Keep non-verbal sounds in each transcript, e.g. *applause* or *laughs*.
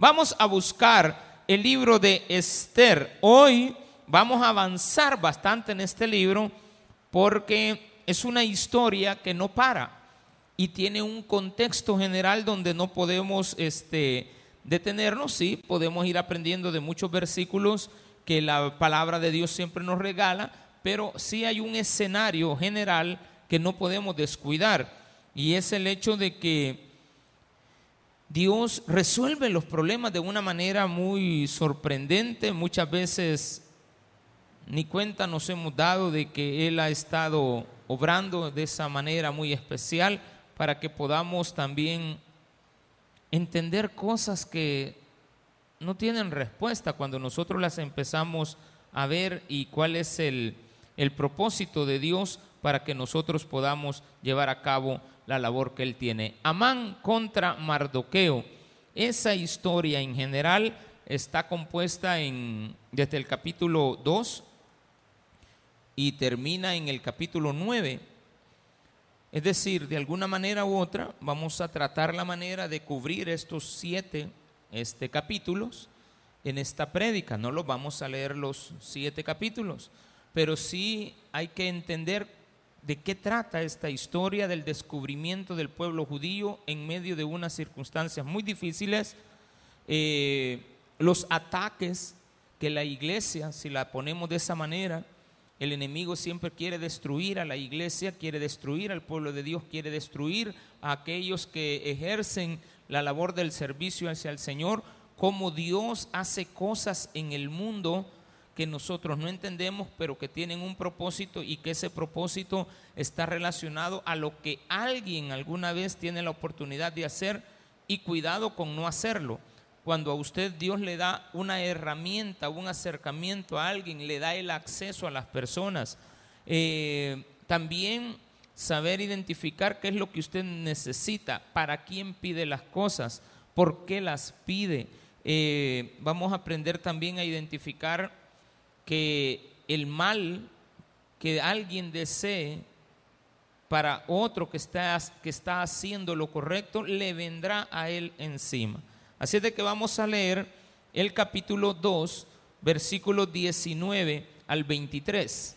Vamos a buscar el libro de Esther. Hoy vamos a avanzar bastante en este libro porque es una historia que no para y tiene un contexto general donde no podemos este, detenernos, sí, podemos ir aprendiendo de muchos versículos que la palabra de Dios siempre nos regala, pero sí hay un escenario general que no podemos descuidar y es el hecho de que Dios resuelve los problemas de una manera muy sorprendente. Muchas veces ni cuenta nos hemos dado de que Él ha estado obrando de esa manera muy especial para que podamos también entender cosas que no tienen respuesta cuando nosotros las empezamos a ver y cuál es el, el propósito de Dios para que nosotros podamos llevar a cabo la labor que él tiene. Amán contra Mardoqueo. Esa historia en general está compuesta en, desde el capítulo 2 y termina en el capítulo 9. Es decir, de alguna manera u otra, vamos a tratar la manera de cubrir estos siete este, capítulos en esta prédica. No los vamos a leer los siete capítulos, pero sí hay que entender de qué trata esta historia del descubrimiento del pueblo judío en medio de unas circunstancias muy difíciles, eh, los ataques que la iglesia, si la ponemos de esa manera, el enemigo siempre quiere destruir a la iglesia, quiere destruir al pueblo de Dios, quiere destruir a aquellos que ejercen la labor del servicio hacia el Señor, como Dios hace cosas en el mundo que nosotros no entendemos, pero que tienen un propósito y que ese propósito está relacionado a lo que alguien alguna vez tiene la oportunidad de hacer y cuidado con no hacerlo. Cuando a usted Dios le da una herramienta, un acercamiento a alguien, le da el acceso a las personas. Eh, también saber identificar qué es lo que usted necesita, para quién pide las cosas, por qué las pide. Eh, vamos a aprender también a identificar que el mal que alguien desee para otro que está, que está haciendo lo correcto, le vendrá a él encima. Así es de que vamos a leer el capítulo 2, versículo 19 al 23.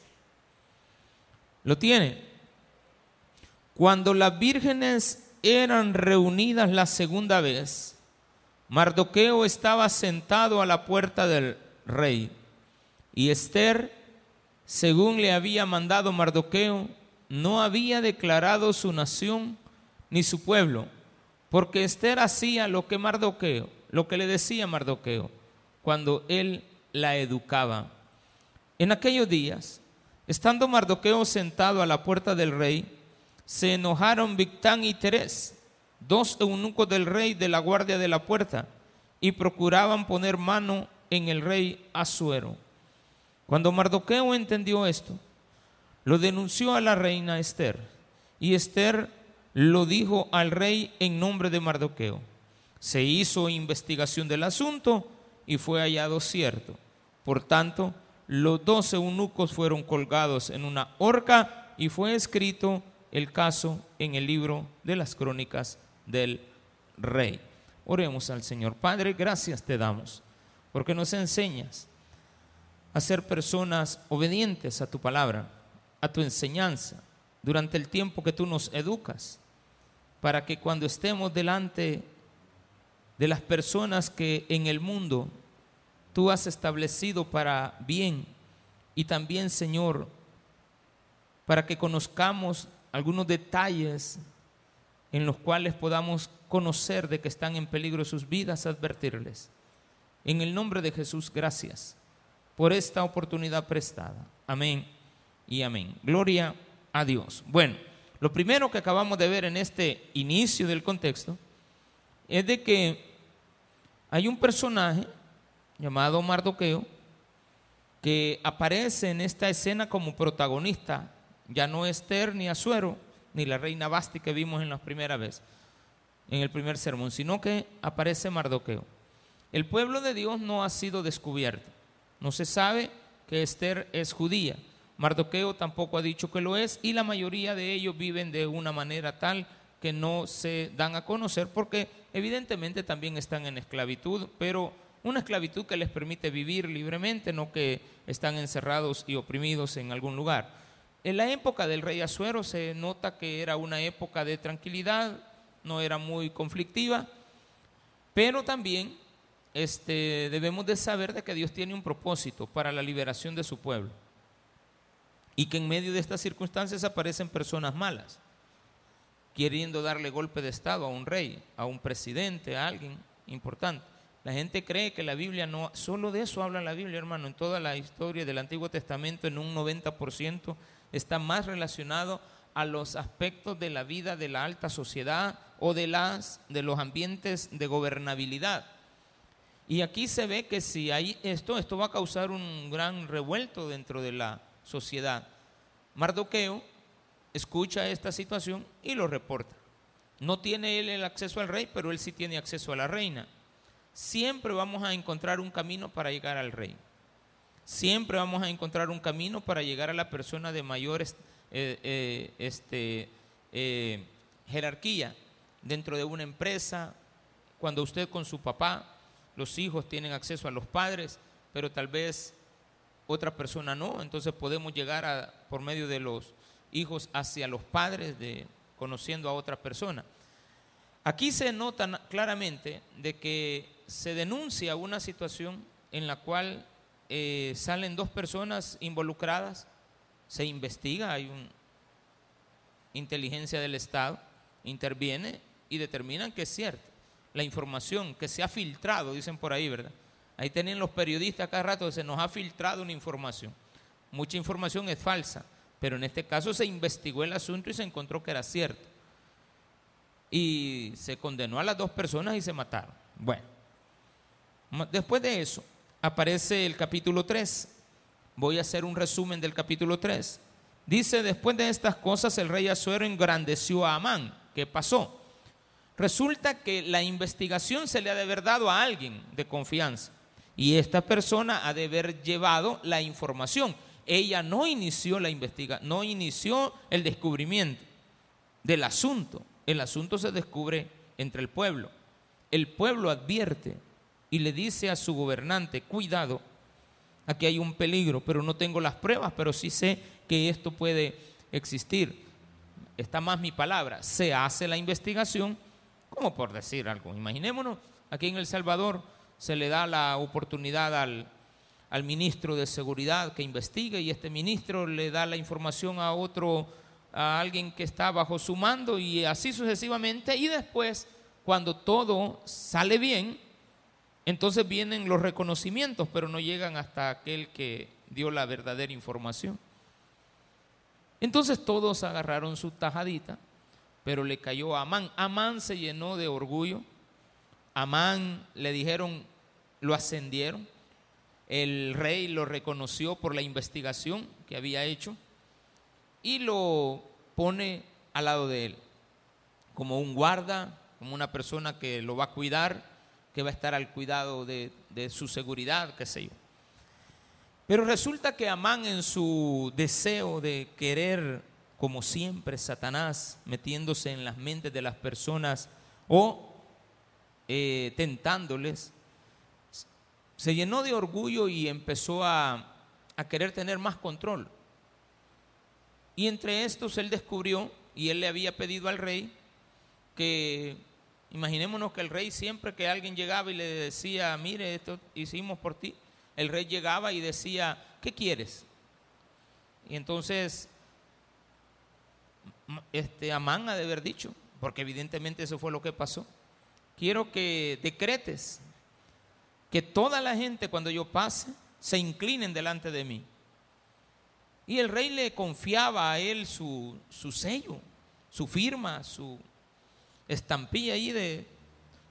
¿Lo tiene? Cuando las vírgenes eran reunidas la segunda vez, Mardoqueo estaba sentado a la puerta del rey y Esther, según le había mandado Mardoqueo, no había declarado su nación ni su pueblo, porque Esther hacía lo que Mardoqueo, lo que le decía Mardoqueo, cuando él la educaba. En aquellos días, estando Mardoqueo sentado a la puerta del rey, se enojaron Victán y Terés, dos eunucos del rey de la guardia de la puerta, y procuraban poner mano en el rey Asuero. Cuando Mardoqueo entendió esto, lo denunció a la reina Esther y Esther lo dijo al rey en nombre de Mardoqueo. Se hizo investigación del asunto y fue hallado cierto. Por tanto, los doce eunucos fueron colgados en una horca y fue escrito el caso en el libro de las crónicas del rey. Oremos al Señor. Padre, gracias te damos porque nos enseñas a ser personas obedientes a tu palabra, a tu enseñanza, durante el tiempo que tú nos educas, para que cuando estemos delante de las personas que en el mundo tú has establecido para bien, y también, Señor, para que conozcamos algunos detalles en los cuales podamos conocer de que están en peligro sus vidas, advertirles. En el nombre de Jesús, gracias por esta oportunidad prestada. Amén y amén. Gloria a Dios. Bueno, lo primero que acabamos de ver en este inicio del contexto es de que hay un personaje llamado Mardoqueo que aparece en esta escena como protagonista. Ya no Esther ni Azuero ni la reina Basti que vimos en la primera vez, en el primer sermón, sino que aparece Mardoqueo. El pueblo de Dios no ha sido descubierto. No se sabe que Esther es judía. Mardoqueo tampoco ha dicho que lo es y la mayoría de ellos viven de una manera tal que no se dan a conocer porque evidentemente también están en esclavitud, pero una esclavitud que les permite vivir libremente, no que están encerrados y oprimidos en algún lugar. En la época del rey Asuero se nota que era una época de tranquilidad, no era muy conflictiva, pero también este, debemos de saber de que Dios tiene un propósito para la liberación de su pueblo y que en medio de estas circunstancias aparecen personas malas, queriendo darle golpe de Estado a un rey, a un presidente, a alguien importante. La gente cree que la Biblia no, solo de eso habla la Biblia, hermano, en toda la historia del Antiguo Testamento, en un 90% está más relacionado a los aspectos de la vida de la alta sociedad o de, las, de los ambientes de gobernabilidad. Y aquí se ve que si hay esto, esto va a causar un gran revuelto dentro de la sociedad. Mardoqueo escucha esta situación y lo reporta. No tiene él el acceso al rey, pero él sí tiene acceso a la reina. Siempre vamos a encontrar un camino para llegar al rey. Siempre vamos a encontrar un camino para llegar a la persona de mayor eh, eh, este, eh, jerarquía dentro de una empresa. Cuando usted con su papá los hijos tienen acceso a los padres, pero tal vez otra persona no, entonces podemos llegar a, por medio de los hijos hacia los padres, de, conociendo a otra persona. Aquí se nota claramente de que se denuncia una situación en la cual eh, salen dos personas involucradas, se investiga, hay una inteligencia del Estado, interviene y determinan que es cierto la información que se ha filtrado, dicen por ahí, ¿verdad? Ahí tienen los periodistas cada rato, se nos ha filtrado una información. Mucha información es falsa, pero en este caso se investigó el asunto y se encontró que era cierto. Y se condenó a las dos personas y se mataron. Bueno, después de eso aparece el capítulo 3. Voy a hacer un resumen del capítulo 3. Dice, después de estas cosas el rey Azuero engrandeció a Amán. ¿Qué pasó? Resulta que la investigación se le ha de haber dado a alguien de confianza y esta persona ha de haber llevado la información. Ella no inició la investigación, no inició el descubrimiento del asunto. El asunto se descubre entre el pueblo. El pueblo advierte y le dice a su gobernante, cuidado, aquí hay un peligro, pero no tengo las pruebas, pero sí sé que esto puede existir. Está más mi palabra. Se hace la investigación por decir algo. Imaginémonos, aquí en El Salvador se le da la oportunidad al, al ministro de Seguridad que investigue y este ministro le da la información a otro, a alguien que está bajo su mando y así sucesivamente. Y después, cuando todo sale bien, entonces vienen los reconocimientos, pero no llegan hasta aquel que dio la verdadera información. Entonces todos agarraron su tajadita pero le cayó a Amán. Amán se llenó de orgullo. Amán le dijeron, lo ascendieron. El rey lo reconoció por la investigación que había hecho y lo pone al lado de él, como un guarda, como una persona que lo va a cuidar, que va a estar al cuidado de, de su seguridad, qué sé yo. Pero resulta que Amán en su deseo de querer como siempre, Satanás metiéndose en las mentes de las personas o eh, tentándoles, se llenó de orgullo y empezó a, a querer tener más control. Y entre estos él descubrió, y él le había pedido al rey, que imaginémonos que el rey siempre que alguien llegaba y le decía, mire, esto hicimos por ti, el rey llegaba y decía, ¿qué quieres? Y entonces este, Amán ha de haber dicho, porque evidentemente eso fue lo que pasó. Quiero que decretes que toda la gente cuando yo pase se inclinen delante de mí. Y el rey le confiaba a él su, su sello, su firma, su estampilla ahí de,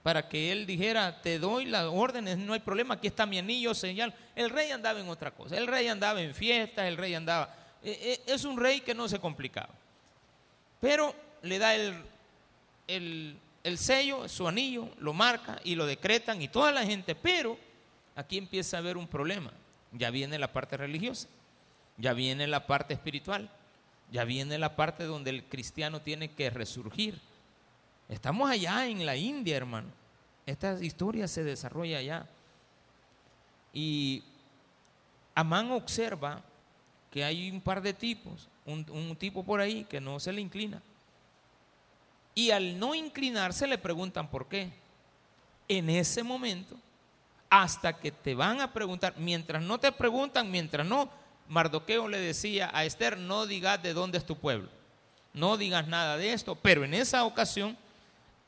para que él dijera, te doy las órdenes, no hay problema, aquí está mi anillo, señal. El rey andaba en otra cosa, el rey andaba en fiestas, el rey andaba... Eh, eh, es un rey que no se complicaba. Pero le da el, sello, su anillo, lo marca y lo decretan y toda la gente. Pero aquí empieza a haber un problema. Ya viene la parte religiosa, ya viene la parte espiritual, ya viene la parte donde el cristiano tiene que resurgir. Estamos allá en la India, hermano. Esta historia se desarrolla allá. Y Amán observa que hay un par de tipos, un, tipo por ahí que no se le inclina. Y al no inclinarse le preguntan por qué. En ese momento, hasta que te van a preguntar, mientras no te preguntan, mientras no, Mardoqueo le decía a Esther, no digas de dónde es tu pueblo, no digas nada de esto, pero en esa ocasión,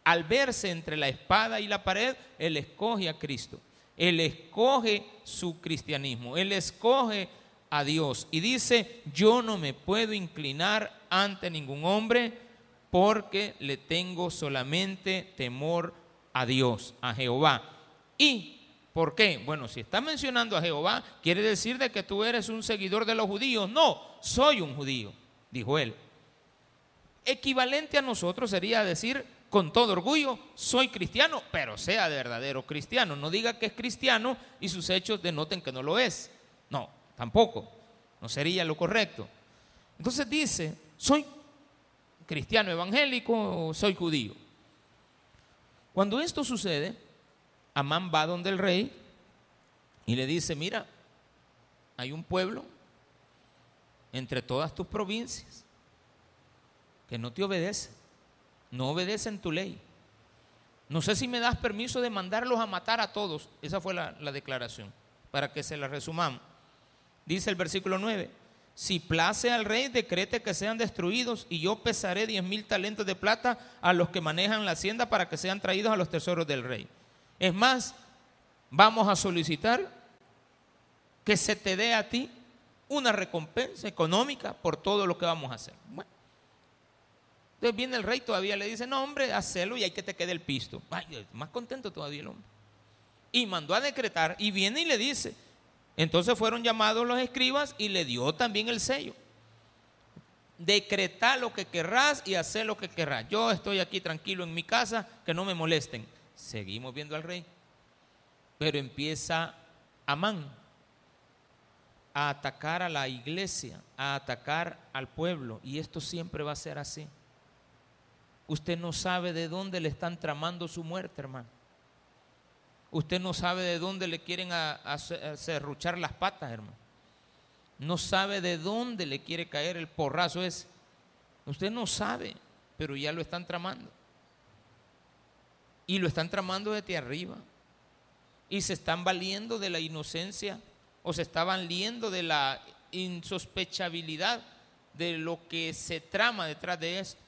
al verse entre la espada y la pared, él escoge a Cristo, él escoge su cristianismo, él escoge a Dios y dice, yo no me puedo inclinar ante ningún hombre porque le tengo solamente temor a Dios, a Jehová. Y ¿Por qué? Bueno, si está mencionando a Jehová, quiere decir de que tú eres un seguidor de los judíos. No, soy un judío, dijo él. Equivalente a nosotros sería decir con todo orgullo, soy cristiano, pero sea de verdadero cristiano. No diga que es cristiano y sus hechos denoten que no lo es. No, tampoco. No sería lo correcto. Entonces dice, soy cristiano evangélico o soy judío. Cuando esto sucede, Amán va donde el rey y le dice, mira, hay un pueblo entre todas tus provincias que no te obedece, no obedecen tu ley. No sé si me das permiso de mandarlos a matar a todos. Esa fue la, la declaración, para que se la resumamos. Dice el versículo 9, si place al rey, decrete que sean destruidos y yo pesaré diez mil talentos de plata a los que manejan la hacienda para que sean traídos a los tesoros del rey. Es más, vamos a solicitar que se te dé a ti una recompensa económica por todo lo que vamos a hacer. Entonces viene el rey, todavía le dice, no hombre, hacelo y hay que te quede el pisto. Más contento todavía el hombre. Y mandó a decretar y viene y le dice, entonces fueron llamados los escribas y le dio también el sello. Decretar lo que querrás y hacer lo que querrás. Yo estoy aquí tranquilo en mi casa, que no me molesten. Seguimos viendo al rey. Pero empieza Amán a atacar a la iglesia, a atacar al pueblo. Y esto siempre va a ser así. Usted no sabe de dónde le están tramando su muerte, hermano. Usted no sabe de dónde le quieren cerruchar las patas, hermano. No sabe de dónde le quiere caer el porrazo ese. Usted no sabe, pero ya lo están tramando. Y lo están tramando desde arriba. Y se están valiendo de la inocencia o se estaban valiendo de la insospechabilidad de lo que se trama detrás de esto.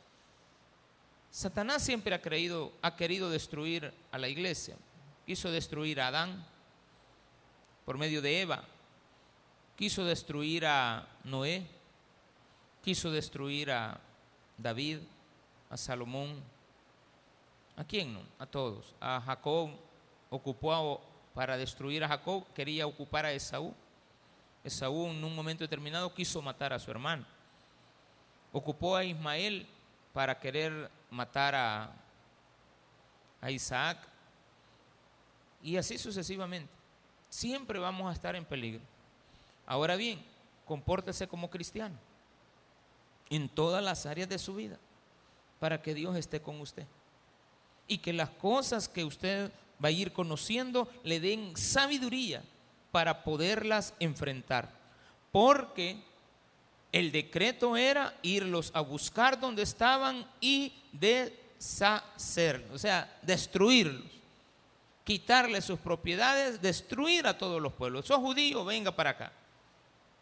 Satanás siempre ha, creído, ha querido destruir a la iglesia. Quiso destruir a Adán por medio de Eva. Quiso destruir a Noé. Quiso destruir a David, a Salomón, ¿A quién no? A todos. A Jacob ocupó para destruir a Jacob, quería ocupar a Esaú. Esaú en un momento determinado quiso matar a su hermano. Ocupó a Ismael para querer matar a, a Isaac. Y así sucesivamente. Siempre vamos a estar en peligro. Ahora bien, compórtese como cristiano en todas las áreas de su vida para que Dios esté con usted y que las cosas que usted va a ir conociendo le den sabiduría para poderlas enfrentar. Porque el decreto era irlos a buscar donde estaban y deshacer, o sea, destruirlos, quitarles sus propiedades, destruir a todos los pueblos. Sos judío, venga para acá.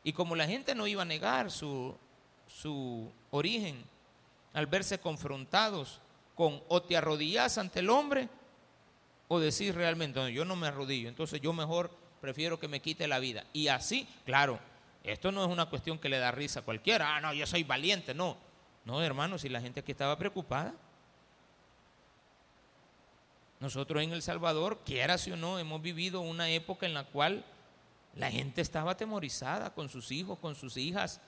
Y como la gente no iba a negar su, su origen, al verse confrontados con o te arrodillas ante el hombre o decir realmente, no, yo no me arrodillo, entonces yo mejor prefiero que me quite la vida. Y así, claro, esto no es una cuestión que le da risa a cualquiera, ah, no, yo soy valiente, no. No, hermano, si la gente aquí estaba preocupada. Nosotros en El Salvador, quiera o no, hemos vivido una época en la cual la gente estaba atemorizada con sus hijos, con sus hijas,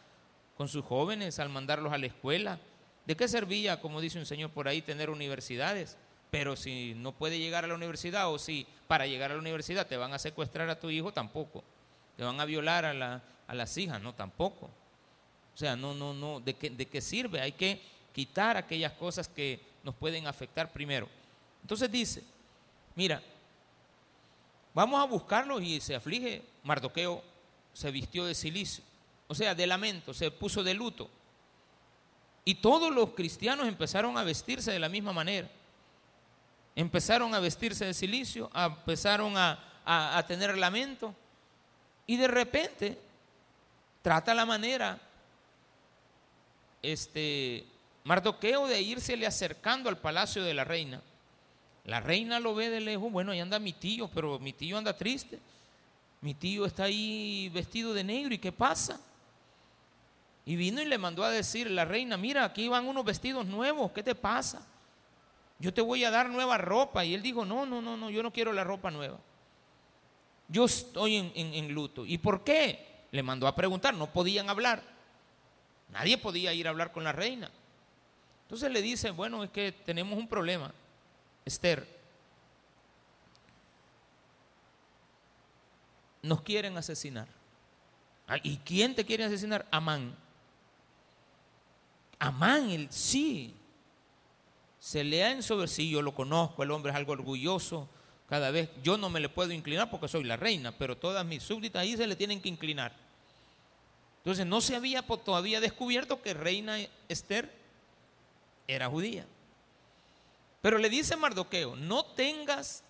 con sus jóvenes al mandarlos a la escuela ¿De qué servía, como dice un señor por ahí, tener universidades? Pero si no puede llegar a la universidad o si para llegar a la universidad te van a secuestrar a tu hijo, tampoco. Te van a violar a, a las hijas, no, tampoco. O sea, no, no, no, ¿de qué, ¿de qué sirve? Hay que quitar aquellas cosas que nos pueden afectar primero. Entonces dice, mira, vamos a buscarlo y se aflige. Mardoqueo se vistió de silicio, o sea, de lamento, se puso de luto. Y todos los cristianos empezaron a vestirse de la misma manera. Empezaron a vestirse de silicio, empezaron a, tener lamento. Y de repente trata la manera, este, Mardoqueo de irsele acercando al palacio de la reina. La reina lo ve de lejos, bueno, ahí anda mi tío, pero mi tío anda triste. Mi tío está ahí vestido de negro, ¿y qué pasa? Y vino y le mandó a decir la reina, mira, aquí van unos vestidos nuevos, ¿qué te pasa? Yo te voy a dar nueva ropa. Y él dijo, no, no, no, no, yo no quiero la ropa nueva. Yo estoy en, en luto. ¿Y por qué? Le mandó a preguntar, no podían hablar. Nadie podía ir a hablar con la reina. Entonces le dice, bueno, es que tenemos un problema, Esther. Nos quieren asesinar. Ah, ¿Y quién te quiere asesinar? Amán. Amán, el sí. Se le ha sí, yo lo conozco, el hombre es algo orgulloso. Cada vez, yo no me le puedo inclinar porque soy la reina, pero todas mis súbditas ahí se le tienen que inclinar. Entonces no se había todavía descubierto que reina Esther era judía. Pero le dice Mardoqueo, no tengas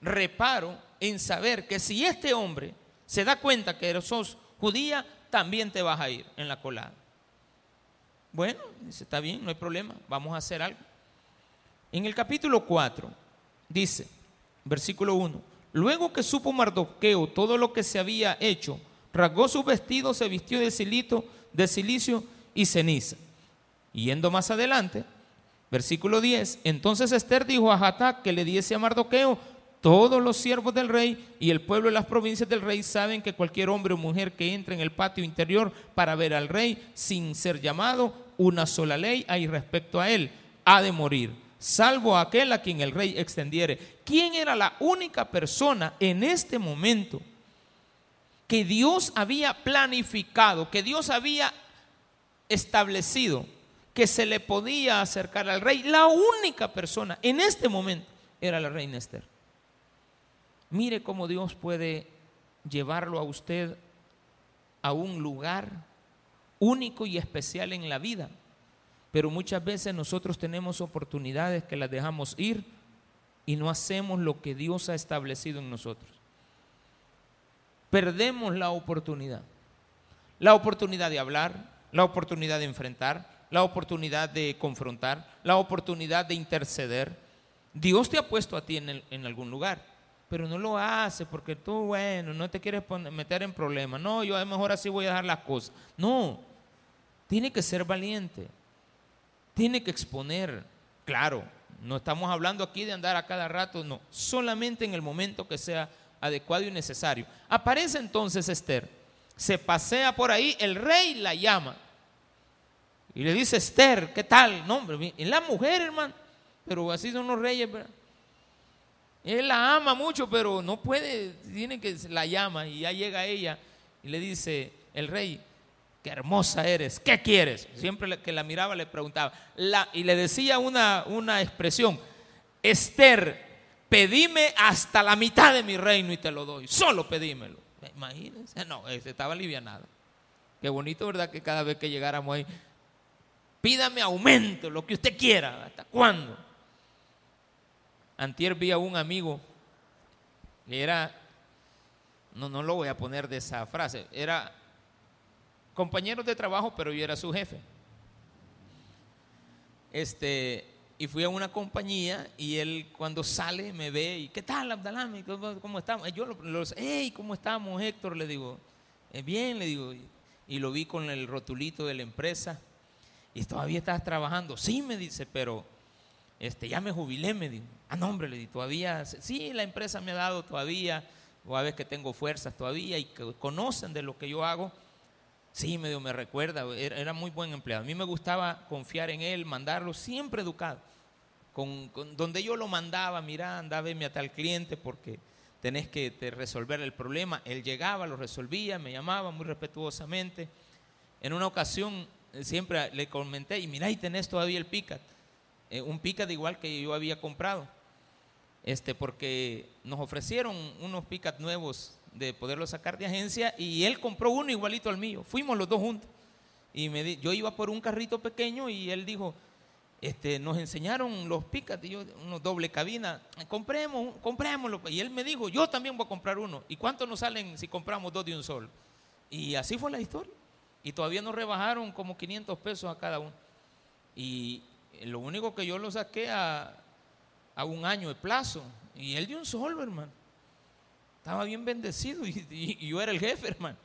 reparo en saber que si este hombre se da cuenta que sos judía, también te vas a ir en la colada. Bueno, dice, está bien, no hay problema, vamos a hacer algo. En el capítulo 4 dice, versículo 1, luego que supo Mardoqueo todo lo que se había hecho, rasgó su vestido, se vistió de silito, de silicio y ceniza. yendo más adelante, versículo 10, entonces Esther dijo a Hatac que le diese a Mardoqueo, todos los siervos del rey y el pueblo de las provincias del rey saben que cualquier hombre o mujer que entre en el patio interior para ver al rey sin ser llamado, una sola ley hay respecto a él, ha de morir, salvo aquel a quien el rey extendiere. ¿Quién era la única persona en este momento que Dios había planificado, que Dios había establecido que se le podía acercar al rey? La única persona en este momento era la reina Esther. Mire cómo Dios puede llevarlo a usted a un lugar único y especial en la vida. Pero muchas veces nosotros tenemos oportunidades que las dejamos ir y no hacemos lo que Dios ha establecido en nosotros. Perdemos la oportunidad. La oportunidad de hablar, la oportunidad de enfrentar, la oportunidad de confrontar, la oportunidad de interceder. Dios te ha puesto a ti en, en algún lugar pero no lo hace porque tú, bueno, no te quieres meter en problemas. No, yo a lo mejor así voy a dejar las cosas. No, tiene que ser valiente, tiene que exponer. Claro, no estamos hablando aquí de andar a cada rato, no, solamente en el momento que sea adecuado y necesario. Aparece entonces Esther, se pasea por ahí, el rey la llama y le dice, Esther, ¿qué tal? No, hombre, es la mujer, hermano, pero así son los reyes, ¿verdad? Él la ama mucho, pero no puede, tiene que la llama y ya llega ella y le dice el rey, qué hermosa eres, ¿qué quieres? Siempre que la miraba le preguntaba y le decía una, una expresión, Esther, pedime hasta la mitad de mi reino y te lo doy, solo pedímelo. Imagínense, no, estaba alivianada. Qué bonito, ¿verdad? Que cada vez que llegáramos ahí, pídame aumento, lo que usted quiera, ¿hasta cuándo? Antier vi a un amigo era, no, no lo voy a poner de esa frase, era compañero de trabajo, pero yo era su jefe. Este, y fui a una compañía y él cuando sale me ve y ¿qué tal Abdalami? ¿Cómo, estamos? Yo lo, hey, ¿cómo estamos Héctor? Le digo, eh, bien, le digo, y, lo vi con el rotulito de la empresa y todavía estás trabajando. Sí, me dice, pero este, ya me jubilé, me dijo. Ah, no, hombre, le di, todavía, sí, la empresa me ha dado todavía, o a veces que tengo fuerzas todavía y que conocen de lo que yo hago. Sí, medio me recuerda, era, muy buen empleado. A mí me gustaba confiar en él, mandarlo siempre educado. Con, donde yo lo mandaba, mira, anda a a tal cliente porque tenés que resolver el problema. Él llegaba, lo resolvía, me llamaba muy respetuosamente. En una ocasión siempre le comenté, y mira, y tenés todavía el picat. Eh, un picat igual que yo había comprado. este, porque nos ofrecieron unos picat nuevos de poderlo sacar de agencia y él compró uno igualito al mío. Fuimos los dos juntos. Y me yo iba por un carrito pequeño y él dijo, este, nos enseñaron los picat, y yo, unos doble cabina, compremos, comprémoslo. Y él me dijo, yo también voy a comprar uno. ¿Y cuánto nos salen si compramos dos de un sol? Y así fue la historia. Y todavía nos rebajaron como 500 pesos a cada uno. Y lo único que yo lo saqué a, a un año de plazo. Y él dio un solo, hermano. Estaba bien bendecido y, yo era el jefe, hermano.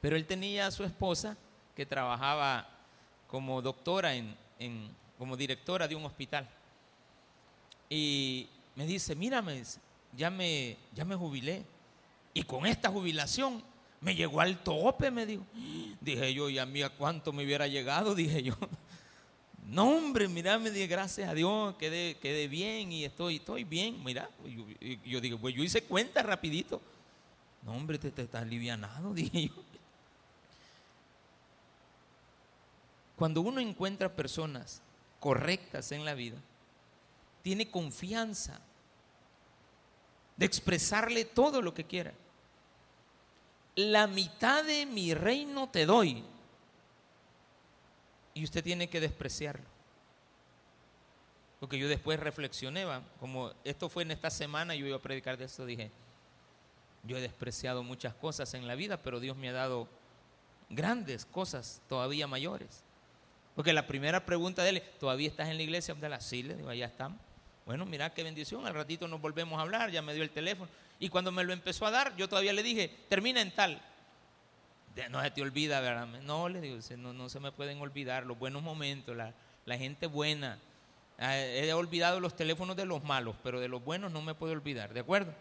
Pero él tenía a su esposa que trabajaba como doctora, en, como directora de un hospital. Y me dice, mírame, ya me, ya me jubilé. Y con esta jubilación me llegó al tope, me dijo. Dije yo, ¿y a mí a cuánto me hubiera llegado? *laughs* Dije yo. No, hombre, mira, me di gracias a Dios, quedé, quedé bien y estoy, estoy bien. Mira, yo, digo, pues yo hice cuenta rapidito. No, hombre, te, te estás alivianado, *laughs* dije yo. Cuando uno encuentra personas correctas en la vida, tiene confianza de expresarle todo lo que quiera. La mitad de mi reino te doy, y usted tiene que despreciarlo. Porque yo después reflexioné, como esto fue en esta semana, yo iba a predicar de esto, dije, yo he despreciado muchas cosas en la vida, pero Dios me ha dado grandes cosas todavía mayores. Porque la primera pregunta de él, ¿todavía estás en la iglesia? Sí, le digo, allá estamos. Bueno, mira qué bendición, al ratito nos volvemos a hablar, ya me dio el teléfono. Y cuando me lo empezó a dar, yo todavía le dije, termina en tal no se te olvida, ¿verdad? No, le digo, no, no se me pueden olvidar los buenos momentos, la, gente buena. Ah, he olvidado los teléfonos de los malos, pero de los buenos no me puedo olvidar, ¿de acuerdo?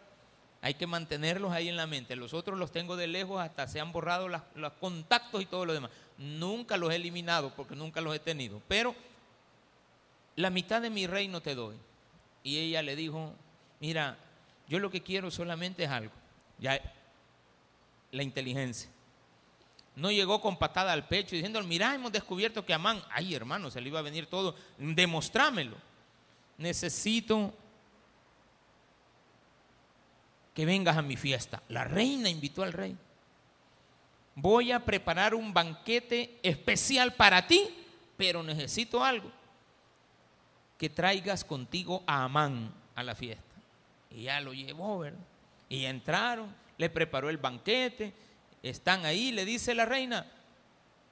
Hay que mantenerlos ahí en la mente. Los otros los tengo de lejos, hasta se han borrado los contactos y todo lo demás. Nunca los he eliminado porque nunca los he tenido. Pero la mitad de mi reino te doy. Y ella le dijo, mira, yo lo que quiero solamente es algo. Ya, la inteligencia. No llegó con patada al pecho diciendo, mira, hemos descubierto que Amán, ay hermano, se le iba a venir todo, demostrámelo. Necesito que vengas a mi fiesta. La reina invitó al rey. Voy a preparar un banquete especial para ti, pero necesito algo. Que traigas contigo a Amán a la fiesta. Y ya lo llevó, ¿verdad? Y entraron, le preparó el banquete, están ahí, le dice la reina.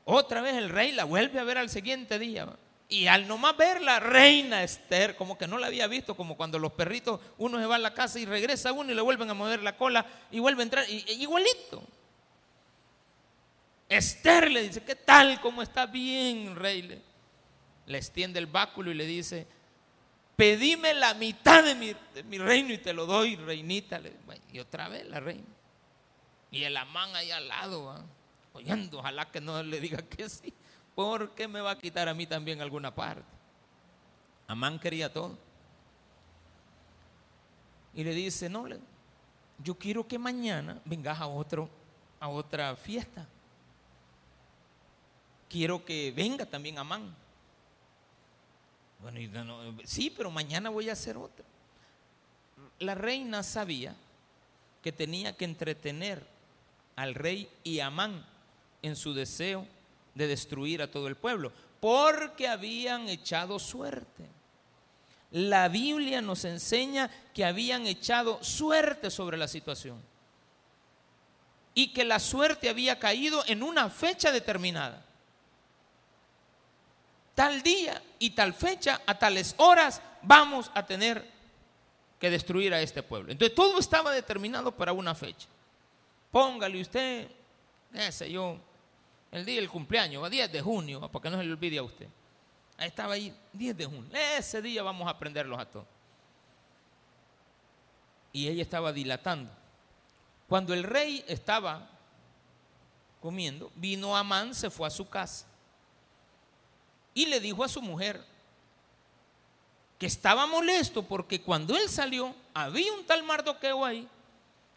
Otra vez el rey la vuelve a ver al siguiente día. Y al nomás ver la reina Esther, como que no la había visto, como cuando los perritos, uno se va a la casa y regresa uno y le vuelven a mover la cola y vuelve a entrar, igualito. Esther le dice, ¿qué tal? ¿Cómo está bien, rey? Le, le extiende el báculo y le dice, pedime la mitad de mi, reino y te lo doy, reinita. Y otra vez la reina. Y el amán ahí al lado, oyendo, ojalá que no le diga que sí, porque me va a quitar a mí también alguna parte. Amán quería todo. Y le dice, no, yo quiero que mañana vengas a, otro, a otra fiesta. Quiero que venga también Amán. Bueno, sí, pero mañana voy a hacer otra. La reina sabía que tenía que entretener al rey y Amán en su deseo de destruir a todo el pueblo, porque habían echado suerte. La Biblia nos enseña que habían echado suerte sobre la situación y que la suerte había caído en una fecha determinada. Tal día y tal fecha, a tales horas, vamos a tener que destruir a este pueblo. Entonces todo estaba determinado para una fecha. Póngale usted, qué sé yo, el día del cumpleaños, 10 de junio, para que no se le olvide a usted. Ahí estaba ahí, 10 de junio. Ese día vamos a aprenderlos a todos. Y ella estaba dilatando. Cuando el rey estaba comiendo, vino Amán, se fue a su casa y le dijo a su mujer que estaba molesto porque cuando él salió había un tal Mardoqueo ahí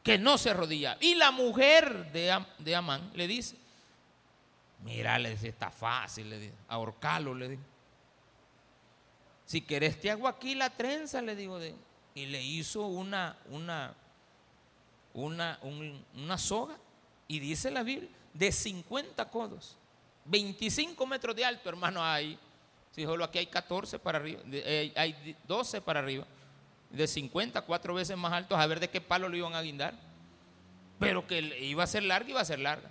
que no se arrodilla. Y la mujer de, de Amán le dice, mira, le dice, está fácil, le dice, ahorcalo, le dice. Si querés te hago aquí la trenza, le digo, de, y le hizo una, una, una, una soga, y dice la Biblia, de 50 codos, 25 metros de alto, hermano, hay. Si solo aquí hay 14 para arriba, eh, hay 12 para arriba, de 50, cuatro veces más altos, a ver de qué palo lo iban a guindar. Pero que iba a ser larga, iba a ser larga.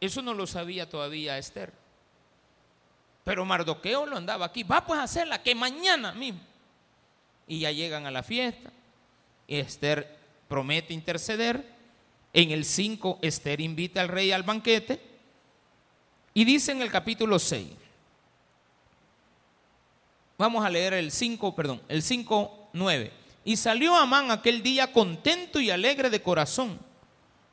Eso no lo sabía todavía Esther. Pero Mardoqueo lo andaba aquí. Va pues a hacerla, que mañana mismo. Y ya llegan a la fiesta. Esther promete interceder. En el 5, Esther invita al rey al banquete. Y dice en el capítulo 6. Vamos a leer el 5, perdón, el 5, 9. Y salió Amán aquel día contento y alegre de corazón.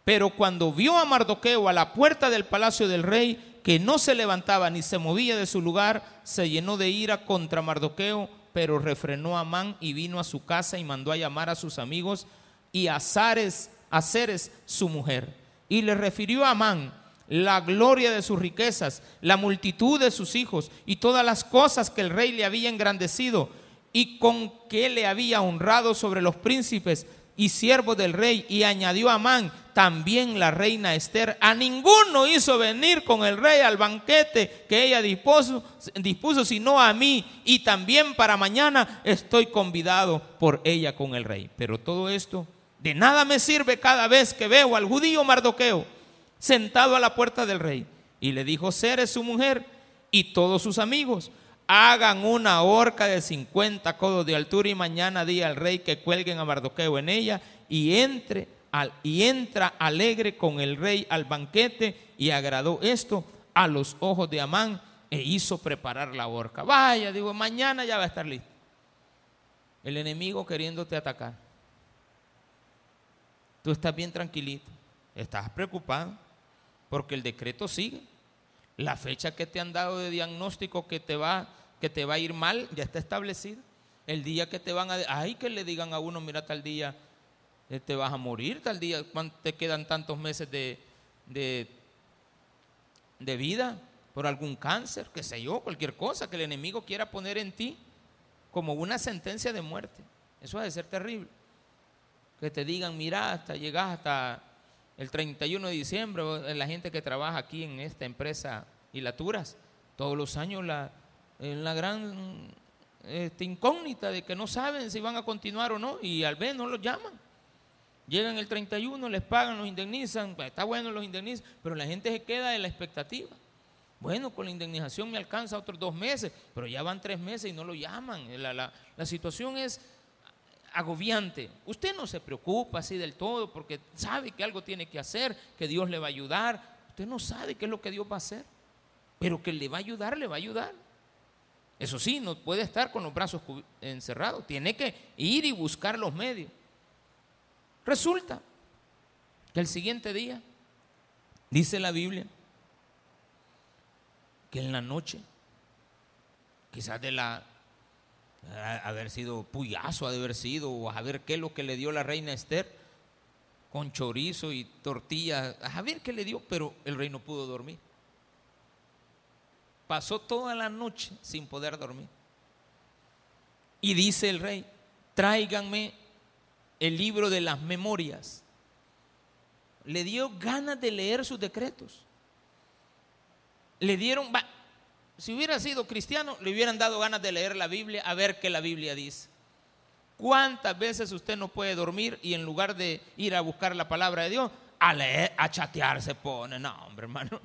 Pero cuando vio a Mardoqueo a la puerta del palacio del rey, que no se levantaba ni se movía de su lugar, se llenó de ira contra Mardoqueo, pero refrenó Amán y vino a su casa y mandó a llamar a sus amigos y a Zares, a Ceres, su mujer. Y le refirió a Amán la gloria de sus riquezas, la multitud de sus hijos y todas las cosas que el rey le había engrandecido y con que le había honrado sobre los príncipes y siervos del rey. Y añadió a Amán, también la reina Esther, a ninguno hizo venir con el rey al banquete que ella dispuso, dispuso, sino a mí. Y también para mañana estoy convidado por ella con el rey. Pero todo esto de nada me sirve cada vez que veo al judío Mardoqueo sentado a la puerta del rey. Y le dijo Ceres, su mujer, y todos sus amigos, hagan una horca de 50 codos de altura y mañana di al rey que cuelguen a Mardoqueo en ella y entre y entra alegre con el rey al banquete y agradó esto a los ojos de Amán e hizo preparar la horca. Vaya, digo, mañana ya va a estar listo. El enemigo queriéndote atacar. Tú estás bien tranquilito, estás preocupado porque el decreto sigue. La fecha que te han dado de diagnóstico que te va, que te va a ir mal ya está establecida. El día que te van a... Ay, que le digan a uno, mira tal día eh, te vas a morir tal día, te quedan tantos meses de, de, de vida por algún cáncer, qué sé yo, cualquier cosa que el enemigo quiera poner en ti como una sentencia de muerte. Eso ha de ser terrible. Que te digan, mira, hasta llegas hasta el 31 de diciembre, la gente que trabaja aquí en esta empresa Hilaturas, todos los años la, la gran este, incógnita de que no saben si van a continuar o no, y al menos no los llaman. Llegan el 31, les pagan, los indemnizan, pues, está bueno los indemnizan, pero la gente se queda en la expectativa. Bueno, con la indemnización me alcanza otros dos meses, pero ya van tres meses y no lo llaman. La, la situación es agobiante. Usted no se preocupa así del todo porque sabe que algo tiene que hacer, que Dios le va a ayudar. Usted no sabe qué es lo que Dios va a hacer, pero que le va a ayudar, le va a ayudar. Eso sí, no puede estar con los brazos encerrados, tiene que ir y buscar los medios. Resulta que el siguiente día, dice la Biblia, que en la noche, quizás de la haber sido puyazo, ha de haber sido, o a ver qué es lo que le dio la reina Esther, con chorizo y tortilla, a ver qué le dio, pero el rey no pudo dormir. Pasó toda la noche sin poder dormir. Y dice el rey, tráiganme el libro de las memorias. Le dio ganas de leer sus decretos. Le dieron, si hubiera sido cristiano, le hubieran dado ganas de leer la Biblia a ver qué la Biblia dice. ¿Cuántas veces usted no puede dormir y en lugar de ir a buscar la palabra de Dios, a leer, a chatear se pone? No, hombre, hermano.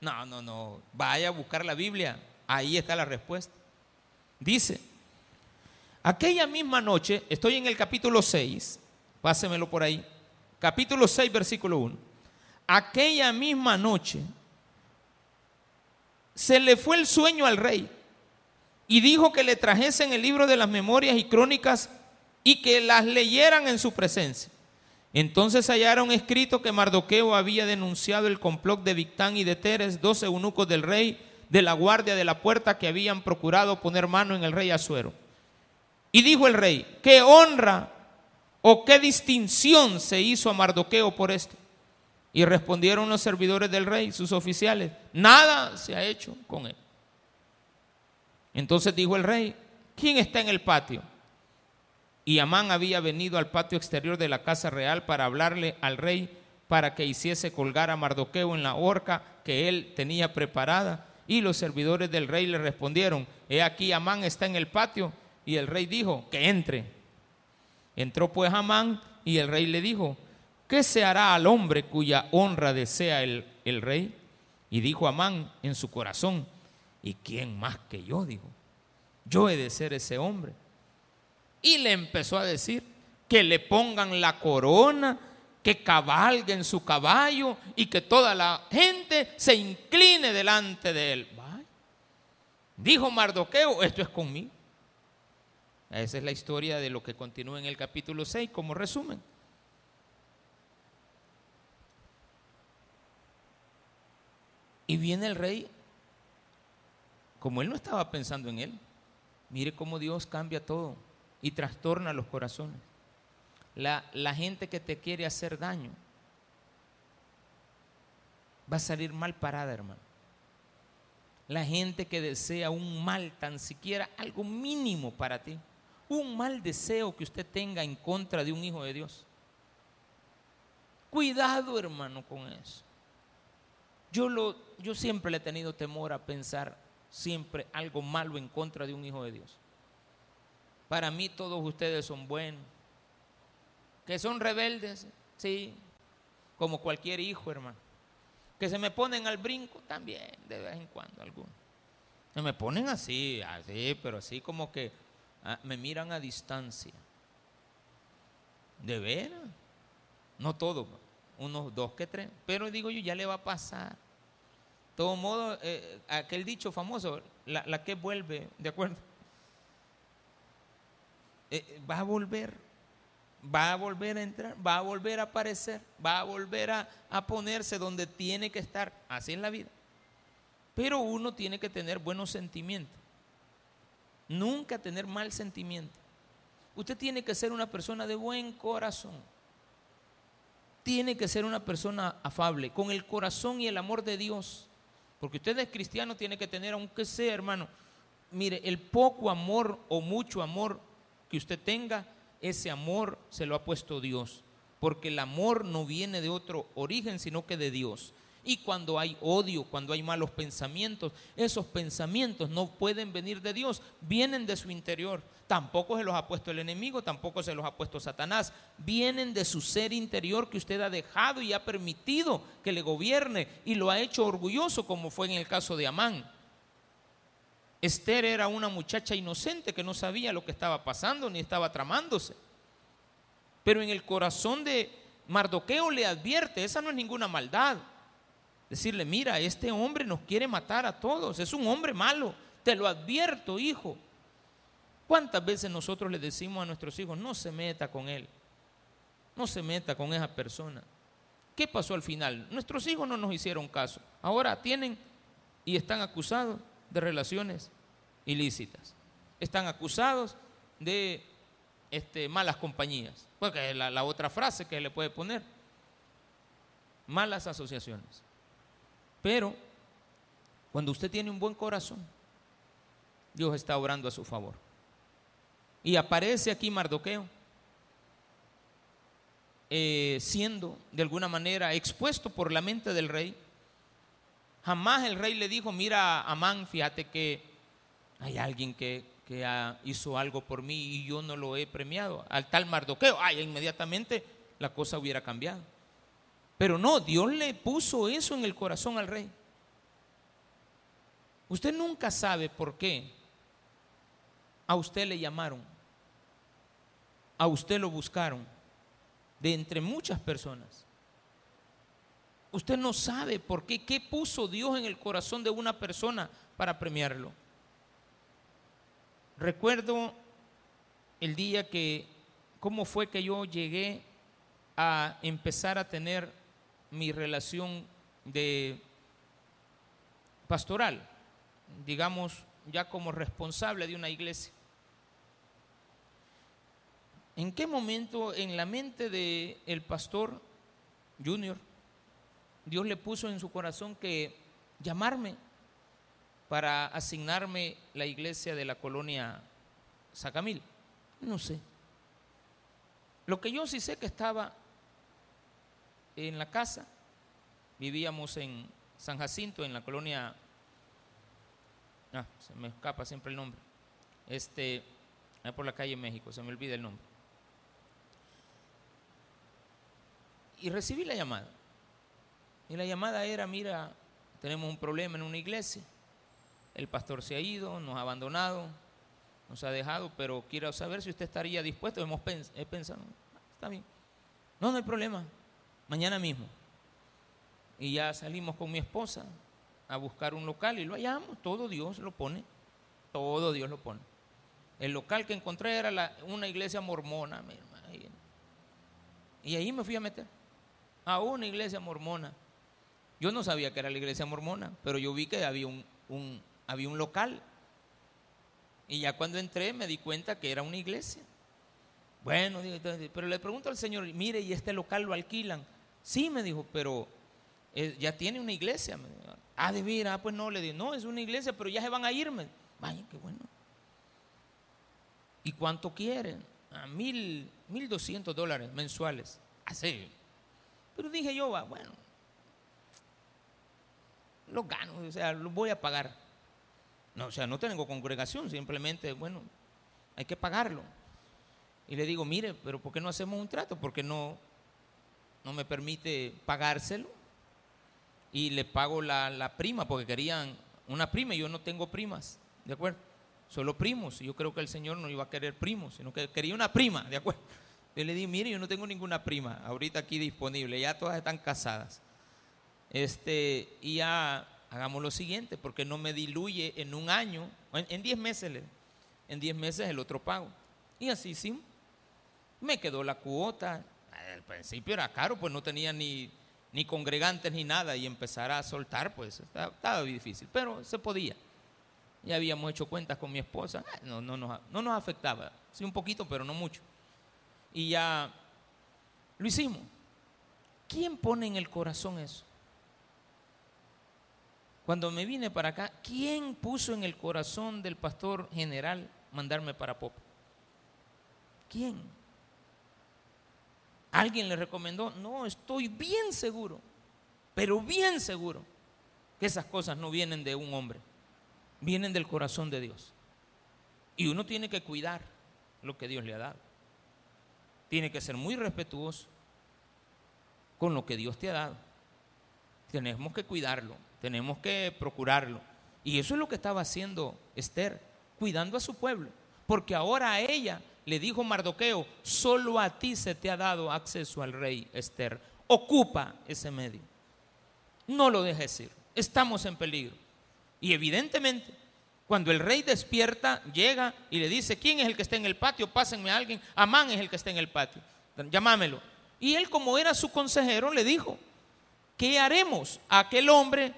No, no, no. Vaya a buscar la Biblia. Ahí está la respuesta. Dice, aquella misma noche, estoy en el capítulo 6, pásemelo por ahí. Capítulo 6, versículo 1. Aquella misma noche se le fue el sueño al rey y dijo que le trajesen el libro de las memorias y crónicas y que las leyeran en su presencia. Entonces hallaron escrito que Mardoqueo había denunciado el complot de Victán y de Teres, dos eunucos del rey, de la guardia de la puerta que habían procurado poner mano en el rey Azuero. Y dijo el rey, ¿qué honra o qué distinción se hizo a Mardoqueo por esto? Y respondieron los servidores del rey, sus oficiales, nada se ha hecho con él. Entonces dijo el rey, ¿quién está en el patio? Y Amán había venido al patio exterior de la casa real para hablarle al rey para que hiciese colgar a Mardoqueo en la horca que él tenía preparada. Y los servidores del rey le respondieron, he aquí Amán está en el patio. Y el rey dijo, que entre. Entró pues Amán y el rey le dijo, ¿qué se hará al hombre cuya honra desea el, el rey? Y dijo Amán en su corazón, ¿y quién más que yo? Dijo, yo he de ser ese hombre. Y le empezó a decir que le pongan la corona, que cabalgue en su caballo y que toda la gente se incline delante de él. Dijo Mardoqueo, esto es conmigo. Esa es la historia de lo que continúa en el capítulo 6 como resumen. Y viene el rey, como él no estaba pensando en él, mire cómo Dios cambia todo y trastorna los corazones. La, la gente que te quiere hacer daño va a salir mal parada, hermano. La gente que desea un mal, tan siquiera algo mínimo para ti, un mal deseo que usted tenga en contra de un hijo de Dios. Cuidado, hermano, con eso. Yo, lo, yo siempre le he tenido temor a pensar siempre algo malo en contra de un hijo de Dios. Para mí todos ustedes son buenos. Que son rebeldes, sí, como cualquier hijo, hermano. Que se me ponen al brinco también, de vez en cuando algunos. Se me ponen así, así, pero así como que Ah, me miran a distancia. De veras. No todos, unos dos que tres. Pero digo yo, ya le va a pasar. De todo modo, eh, aquel dicho famoso, la, que vuelve, ¿de acuerdo? Eh, va a volver, va a volver a entrar, va a volver a aparecer, va a volver a, a ponerse donde tiene que estar. Así es la vida. Pero uno tiene que tener buenos sentimientos. Nunca tener mal sentimiento. Usted tiene que ser una persona de buen corazón. Tiene que ser una persona afable, con el corazón y el amor de Dios. Porque usted es cristiano, tiene que tener, aunque sea, hermano, mire, el poco amor o mucho amor que usted tenga, ese amor se lo ha puesto Dios. Porque el amor no viene de otro origen, sino que de Dios. Y cuando hay odio, cuando hay malos pensamientos, esos pensamientos no pueden venir de Dios, vienen de su interior. Tampoco se los ha puesto el enemigo, tampoco se los ha puesto Satanás. Vienen de su ser interior que usted ha dejado y ha permitido que le gobierne y lo ha hecho orgulloso, como fue en el caso de Amán. Esther era una muchacha inocente que no sabía lo que estaba pasando ni estaba tramándose. Pero en el corazón de Mardoqueo le advierte, esa no es ninguna maldad. Decirle, mira, este hombre nos quiere matar a todos, es un hombre malo, te lo advierto, hijo. ¿Cuántas veces nosotros le decimos a nuestros hijos, no se meta con él, no se meta con esa persona? ¿Qué pasó al final? Nuestros hijos no nos hicieron caso. Ahora tienen y están acusados de relaciones ilícitas. Están acusados de este, malas compañías. Porque es la, la otra frase que le puede poner. Malas asociaciones. Pero cuando usted tiene un buen corazón, Dios está obrando a su favor. Y aparece aquí Mardoqueo, eh, siendo de alguna manera expuesto por la mente del rey. Jamás el rey le dijo, mira, Amán, fíjate que hay alguien que, que hizo algo por mí y yo no lo he premiado. Al tal Mardoqueo, ay, inmediatamente la cosa hubiera cambiado. Pero no, Dios le puso eso en el corazón al rey. Usted nunca sabe por qué a usted le llamaron, a usted lo buscaron, de entre muchas personas. Usted no sabe por qué, qué puso Dios en el corazón de una persona para premiarlo. Recuerdo el día que, cómo fue que yo llegué a empezar a tener mi relación de pastoral, digamos, ya como responsable de una iglesia. ¿En qué momento en la mente del el pastor junior Dios le puso en su corazón que llamarme para asignarme la iglesia de la colonia Sacamil. No sé. Lo que yo sí sé que estaba en la casa, vivíamos en San Jacinto, en la colonia, ah, se me escapa siempre el nombre, este, por la calle México, se me olvida el nombre. Y recibí la llamada. Y la llamada era, mira, tenemos un problema en una iglesia, el pastor se ha ido, nos ha abandonado, nos ha dejado, pero quiero saber si usted estaría dispuesto. Hemos he pensado, está bien. No, no hay problema. Mañana mismo. Y ya salimos con mi esposa a buscar un local y lo hallamos. Todo Dios lo pone. Todo Dios lo pone. El local que encontré era una iglesia mormona. Y ahí me fui a meter. A una iglesia mormona. Yo no sabía que era la iglesia mormona, pero yo vi que había un había un local y ya cuando entré me di cuenta que era una iglesia. Bueno, pero le pregunto al Señor, mire, ¿y este local lo alquilan? Sí, me dijo, pero eh, ya tiene una iglesia. Ah, de ver, ah, pues no, le dije, no, es una iglesia, pero ya se van a irme. Vaya, qué bueno. ¿Y cuánto quieren? A mil, mil doscientos dólares mensuales. Así. Pero dije yo, bueno, lo gano, o sea, lo voy a pagar. No, o sea, no tengo congregación, simplemente, bueno, hay que pagarlo. Y le digo, mire, pero ¿por qué no hacemos un trato? Porque no, no me permite pagárselo. Y le pago la, la prima, porque querían una prima y yo no tengo primas, ¿de acuerdo? Solo primos. Y yo creo que el Señor no iba a querer primos, sino que quería una prima, ¿de acuerdo? *laughs* Yo le dije, mire, yo no tengo ninguna prima ahorita aquí disponible, ya todas están casadas. Este, y ya hagamos lo siguiente, porque no me diluye en un año, en 10 meses, en 10 meses el otro pago. Y así sí, me quedó la cuota. Al principio era caro, pues no tenía ni, ni congregantes ni nada, y empezar a soltar, pues estaba, difícil, pero se podía. Ya habíamos hecho cuentas con mi esposa, ah, no, no, nos, no nos afectaba, sí un poquito, pero no mucho. Y ya lo hicimos. ¿Quién pone en el corazón eso? Cuando me vine para acá, ¿quién puso en el corazón del pastor general mandarme para Pop? ¿Quién? ¿Alguien le recomendó? No, estoy bien seguro, pero bien seguro que esas cosas no vienen de un hombre, vienen del corazón de Dios. Y uno tiene que cuidar lo que Dios le ha dado. Tiene que ser muy respetuoso con lo que Dios te ha dado. Tenemos que cuidarlo. Tenemos que procurarlo. Y eso es lo que estaba haciendo Esther, cuidando a su pueblo. Porque ahora a ella le dijo Mardoqueo, solo a ti se te ha dado acceso al rey Esther. Ocupa ese medio. No lo dejes ir. Estamos en peligro. Y evidentemente, cuando el rey despierta, llega y le dice, ¿quién es el que está en el patio? Pásenme a alguien. Amán es el que está en el patio. Llámamelo. Y él, como era su consejero, le dijo, ¿qué haremos a aquel hombre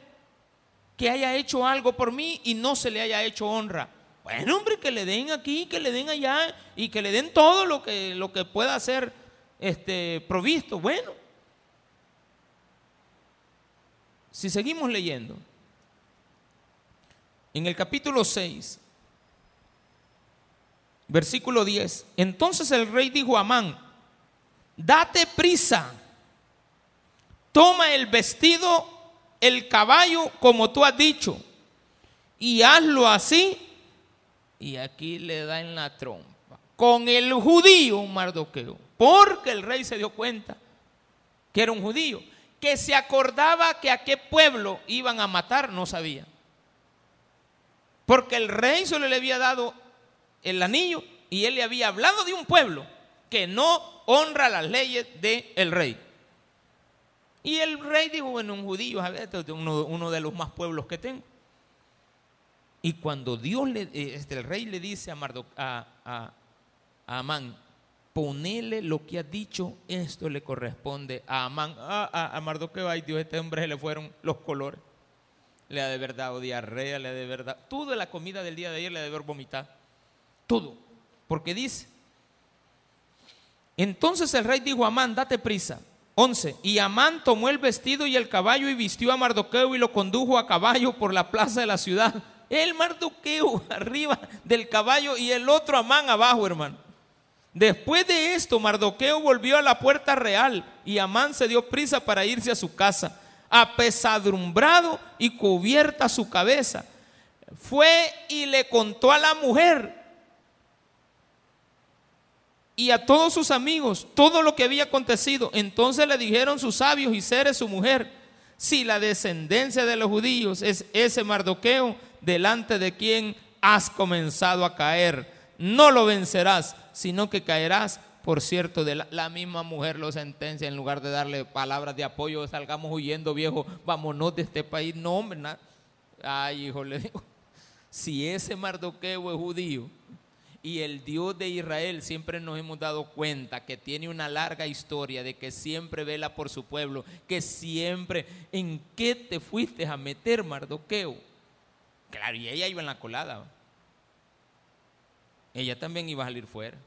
que haya hecho algo por mí y no se le haya hecho honra. Bueno, hombre, que le den aquí, que le den allá y que le den todo lo que, lo que pueda ser este, provisto. Bueno, si seguimos leyendo, en el capítulo 6, versículo 10, entonces el rey dijo a Amán, date prisa, toma el vestido el caballo como tú has dicho y hazlo así. Y aquí le da en la trompa. Con el judío Mardoqueo. Porque el rey se dio cuenta que era un judío. Que se acordaba que a qué pueblo iban a matar, no sabía. Porque el rey solo le había dado el anillo y él le había hablado de un pueblo que no honra las leyes del rey. Y el rey dijo, bueno, un judío, este es uno, uno de los más pueblos que tengo. Y cuando Dios le, eh, este, el rey le dice a, a, a, Amán, ponele lo que ha dicho, esto le corresponde a Amán. a, a Mardoqueo, ay Dios, este hombre se le fueron los colores. Le ha de verdad o diarrea, le ha de verdad. Todo la comida del día de ayer le ha de haber vomitado. Todo. Porque dice. Entonces el rey dijo a Amán, date prisa 11. Y Amán tomó el vestido y el caballo y vistió a Mardoqueo y lo condujo a caballo por la plaza de la ciudad El Mardoqueo *laughs* arriba del caballo y el otro Amán abajo, hermano. Después de esto, Mardoqueo volvió a la puerta real y Amán se dio prisa para irse a su casa, apesadumbrado y cubierta su cabeza. Fue y le contó a la mujer y a todos sus amigos todo lo que había acontecido. Entonces le dijeron sus sabios y seres su mujer, si la descendencia de los judíos es ese Mardoqueo, delante de quien has comenzado a caer, no lo vencerás sino que caerás. Por cierto, de la, misma mujer lo sentencia en lugar de darle palabras de apoyo, salgamos huyendo, viejo, vámonos de este país. No, hombre, ay, hijo, le digo, si ese Mardoqueo es judío y el Dios de Israel siempre nos hemos dado cuenta que tiene una larga historia de que siempre vela por su pueblo, que siempre, ¿en qué te fuiste a meter, Mardoqueo? Claro, y ella iba en la colada ella también iba a salir fuera.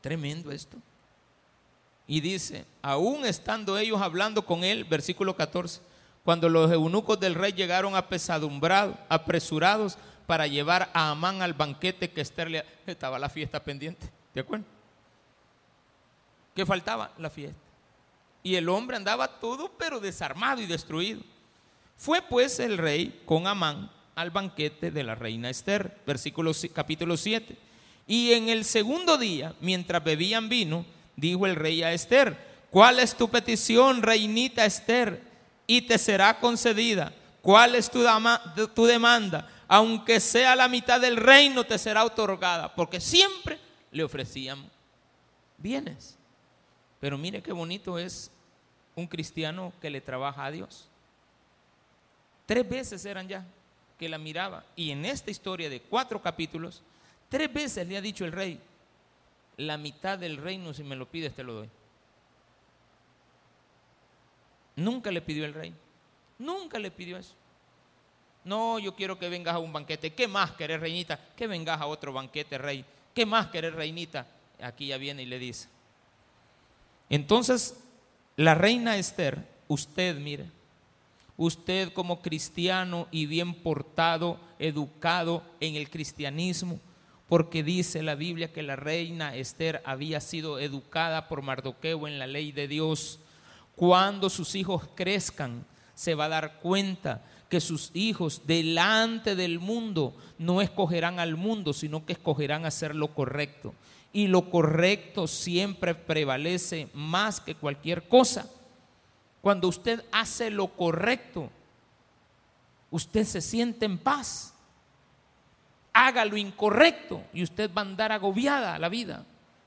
Tremendo esto. Y dice, aún estando ellos hablando con él, versículo 14, cuando los eunucos del rey llegaron apesadumbrados, apresurados para llevar a Amán al banquete que Esther le... Estaba la fiesta pendiente, ¿de acuerdo? ¿Qué faltaba? La fiesta. Y el hombre andaba todo pero desarmado y destruido. Fue pues el rey con Amán al banquete de la reina Esther, versículo capítulo 7. Y en el segundo día, mientras bebían vino, dijo el rey a Esther, ¿cuál es tu petición, reinita Esther? Y te será concedida. ¿Cuál es tu, tu demanda? Aunque sea la mitad del reino, te será otorgada. Porque siempre le ofrecían bienes. Pero mire qué bonito es un cristiano que le trabaja a Dios. Tres veces eran ya que la miraba. Y en esta historia de cuatro capítulos, tres veces le ha dicho el rey, la mitad del reino si me lo pides te lo doy. Nunca le pidió el rey. Nunca le pidió eso. No, yo quiero que vengas a un banquete. ¿Qué más querés, reinita? Que vengas a otro banquete, rey. ¿Qué más querés, reinita? Aquí ya viene y le dice. Entonces, la reina Esther, usted mire, usted como cristiano y bien portado, educado en el cristianismo, porque dice la Biblia que la reina Esther había sido educada por Mardoqueo en la ley de Dios. Cuando sus hijos crezcan, se va a dar cuenta que sus hijos delante del mundo no escogerán al mundo, sino que escogerán hacer lo correcto. Y lo correcto siempre prevalece más que cualquier cosa. Cuando usted hace lo correcto, usted se siente en paz. Haga lo incorrecto y usted va a andar agobiada la vida.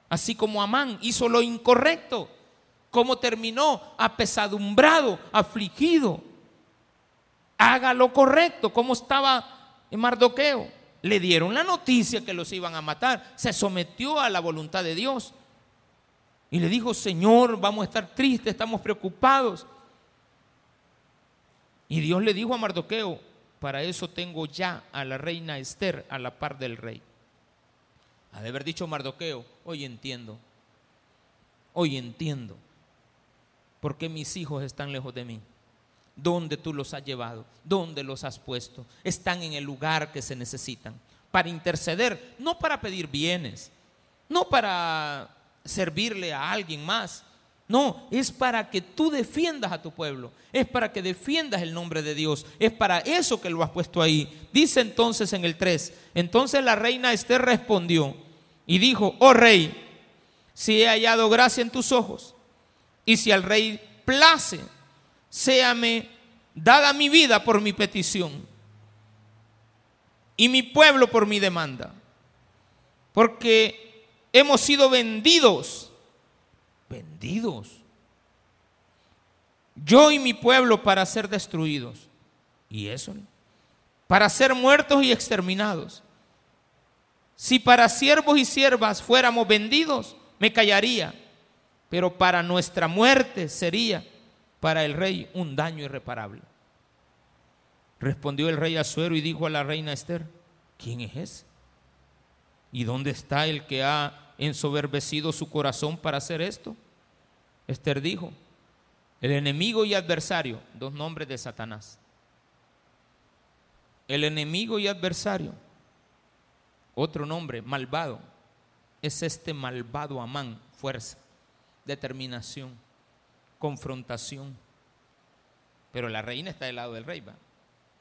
Así como Amán hizo lo incorrecto, como terminó apesadumbrado, afligido. Haga lo correcto, como estaba en Mardoqueo. Le dieron la noticia que los iban a matar. Se sometió a la voluntad de Dios. Y le dijo, Señor, vamos a estar tristes, estamos preocupados. Y Dios le dijo a Mardoqueo, para eso tengo ya a la reina Esther a la par del rey. Ha de haber dicho Mardoqueo, hoy entiendo, hoy entiendo por qué mis hijos están lejos de mí. ¿Dónde tú los has llevado? ¿Dónde los has puesto? Están en el lugar que se necesitan. Para interceder, no para pedir bienes, no para servirle a alguien más. No, es para que tú defiendas a tu pueblo, es para que defiendas el nombre de Dios, es para eso que lo has puesto ahí. Dice entonces en el 3, entonces la reina Esther respondió y dijo, oh rey, si he hallado gracia en tus ojos y si al rey place, séame dada mi vida por mi petición y mi pueblo por mi demanda, porque hemos sido vendidos. Vendidos. Yo y mi pueblo para ser destruidos. ¿Y eso? Para ser muertos y exterminados. Si para siervos y siervas fuéramos vendidos, me callaría. Pero para nuestra muerte sería para el rey un daño irreparable. Respondió el rey Azuero y dijo a la reina Esther, ¿quién es ese? ¿Y dónde está el que ha ensoberbecido su corazón para hacer esto? Esther dijo, el enemigo y adversario, dos nombres de Satanás. El enemigo y adversario, otro nombre, malvado, es este malvado Amán, fuerza, determinación, confrontación. Pero la reina está del lado del rey, ¿va?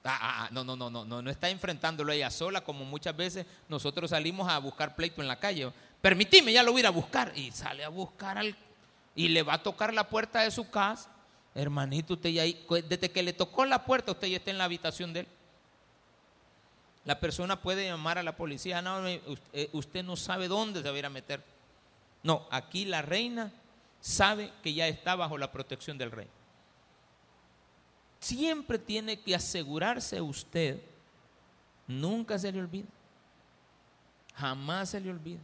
Ah, ah, ah, no, no, no, no, no, no está enfrentándolo ella sola como muchas veces nosotros salimos a buscar pleito en la calle. Permitime, ya lo voy a ir a buscar. Y sale a buscar al... Y le va a tocar la puerta de su casa. Hermanito, usted ya ahí, desde que le tocó la puerta, usted ya está en la habitación de él. La persona puede llamar a la policía, no, eh, usted no sabe dónde se va a ir a meter. No, aquí la reina sabe que ya está bajo la protección del rey. Siempre tiene que asegurarse usted, nunca se le olvida, jamás se le olvida,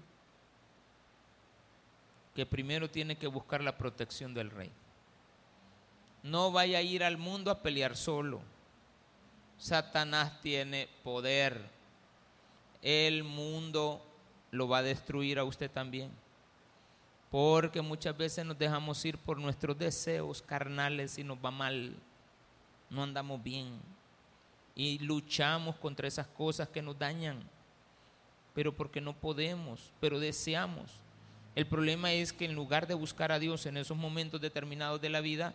que primero tiene que buscar la protección del rey. No vaya a ir al mundo a pelear solo. Satanás tiene poder. El mundo lo va a destruir a usted también. Porque muchas veces nos dejamos ir por nuestros deseos carnales y nos va mal. No andamos bien. Y luchamos contra esas cosas que nos dañan. Pero porque no podemos, pero deseamos. El problema es que en lugar de buscar a Dios en esos momentos determinados de la vida,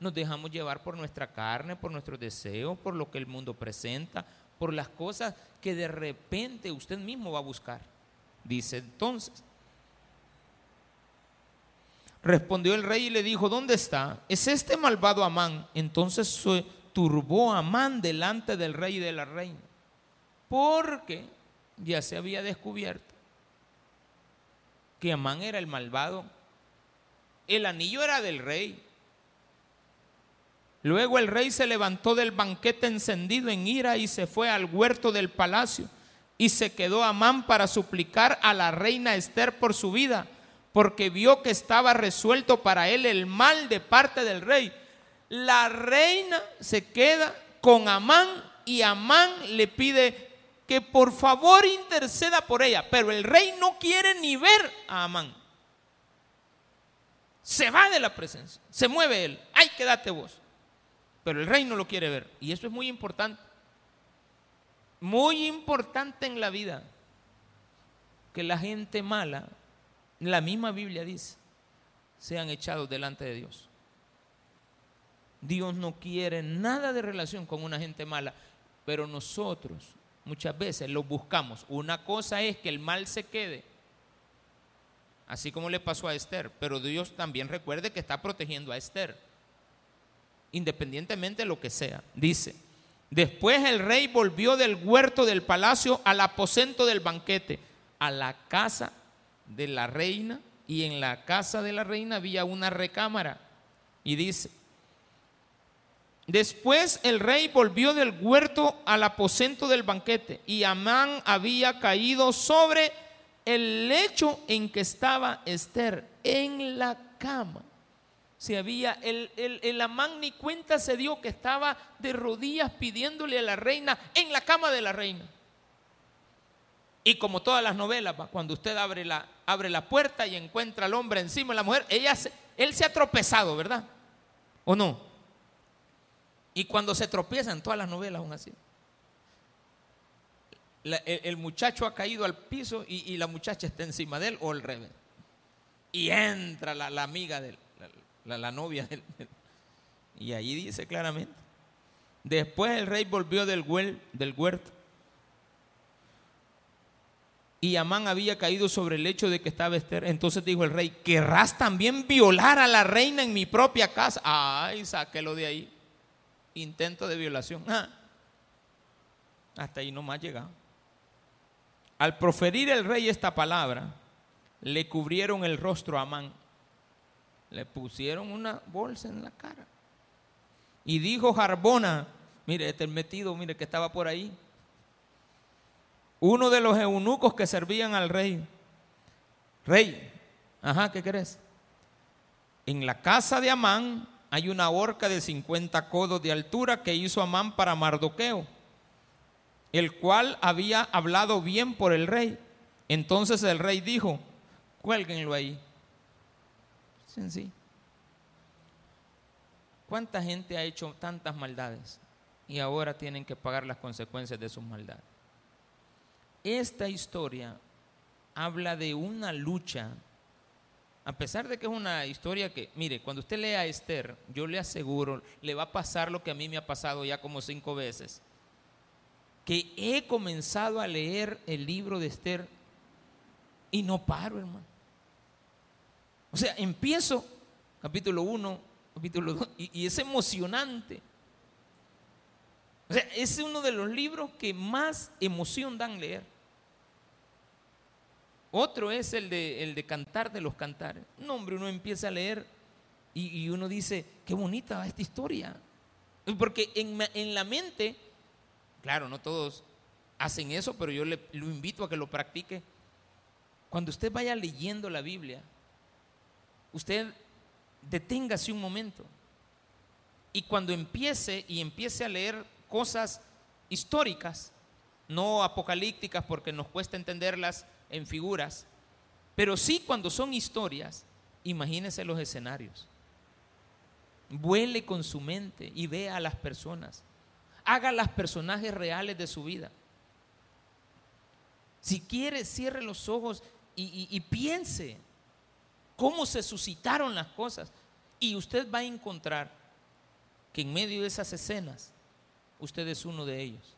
nos dejamos llevar por nuestra carne, por nuestros deseos, por lo que el mundo presenta, por las cosas que de repente usted mismo va a buscar. Dice entonces. Respondió el rey y le dijo, ¿dónde está? ¿Es este malvado Amán? Entonces se turbó Amán delante del rey y de la reina, porque ya se había descubierto que Amán era el malvado. El anillo era del rey, Luego el rey se levantó del banquete encendido en ira y se fue al huerto del palacio y se quedó Amán para suplicar a la reina Esther por su vida, porque vio que estaba resuelto para él el mal de parte del rey. La reina se queda con Amán y Amán le pide que por favor interceda por ella, pero el rey no quiere ni ver a Amán. Se va de la presencia, se mueve él. Ay, quédate vos pero el rey no lo quiere ver. Y eso es muy importante. Muy importante en la vida. Que la gente mala, la misma Biblia dice, sean echados delante de Dios. Dios no quiere nada de relación con una gente mala, pero nosotros muchas veces lo buscamos. Una cosa es que el mal se quede, así como le pasó a Esther, pero Dios también recuerde que está protegiendo a Esther independientemente de lo que sea. Dice, después el rey volvió del huerto del palacio al aposento del banquete, a la casa de la reina, y en la casa de la reina había una recámara. Y dice, después el rey volvió del huerto al aposento del banquete, y Amán había caído sobre el lecho en que estaba Esther, en la cama se había, el, el, Amán ni cuenta se dio que estaba de rodillas pidiéndole a la reina en la cama de la reina. Y como todas las novelas, cuando usted abre la, abre la puerta y encuentra al hombre encima de la mujer, ella él se ha tropezado, ¿verdad? ¿O no? Y cuando se tropiezan, todas las novelas aún así. el, muchacho ha caído al piso y, la muchacha está encima de él o al revés. Y entra la, amiga de él la, novia. y ahí dice claramente. Después el rey volvió del, del huerto. Y Amán había caído sobre el hecho de que estaba Esther. Entonces dijo el rey, ¿querrás también violar a la reina en mi propia casa? Ay, sáquelo de ahí. Intento de violación. Ah. Hasta ahí no más llegado. Al proferir el rey esta palabra, le cubrieron el rostro a Amán le pusieron una bolsa en la cara. Y dijo Jarbona, mire, este metido, mire que estaba por ahí. Uno de los eunucos que servían al rey. Rey, ajá, ¿qué crees? En la casa de Amán hay una horca de 50 codos de altura que hizo Amán para Mardoqueo, el cual había hablado bien por el rey. Entonces el rey dijo, cuélguenlo ahí. Sencillo. ¿Cuánta gente ha hecho tantas maldades y ahora tienen que pagar las consecuencias de su maldad. Esta historia habla de una lucha, a pesar de que es una historia que, mire, cuando usted lea a Esther, yo le aseguro, le va a pasar lo que a mí me ha pasado ya como cinco veces, que he comenzado a leer el libro de Esther y no paro, hermano. O sea, empiezo capítulo 1, capítulo 2, y, es emocionante. O sea, es uno de los libros que más emoción dan leer. Otro es el de, el de cantar de los cantares. No, hombre, uno empieza a leer y, uno dice, qué bonita esta historia. Porque en, la mente, claro, no todos hacen eso, pero yo le, lo invito a que lo practique. Cuando usted vaya leyendo la Biblia, usted deténgase un momento. Y cuando empiece y empiece a leer cosas históricas, no apocalípticas porque nos cuesta entenderlas en figuras, pero sí cuando son historias, imagínese los escenarios. Vuele con su mente y vea a las personas. Haga las personajes reales de su vida. Si quiere, cierre los ojos y, y piense cómo se suscitaron las cosas. Y usted va a encontrar que en medio de esas escenas, usted es uno de ellos.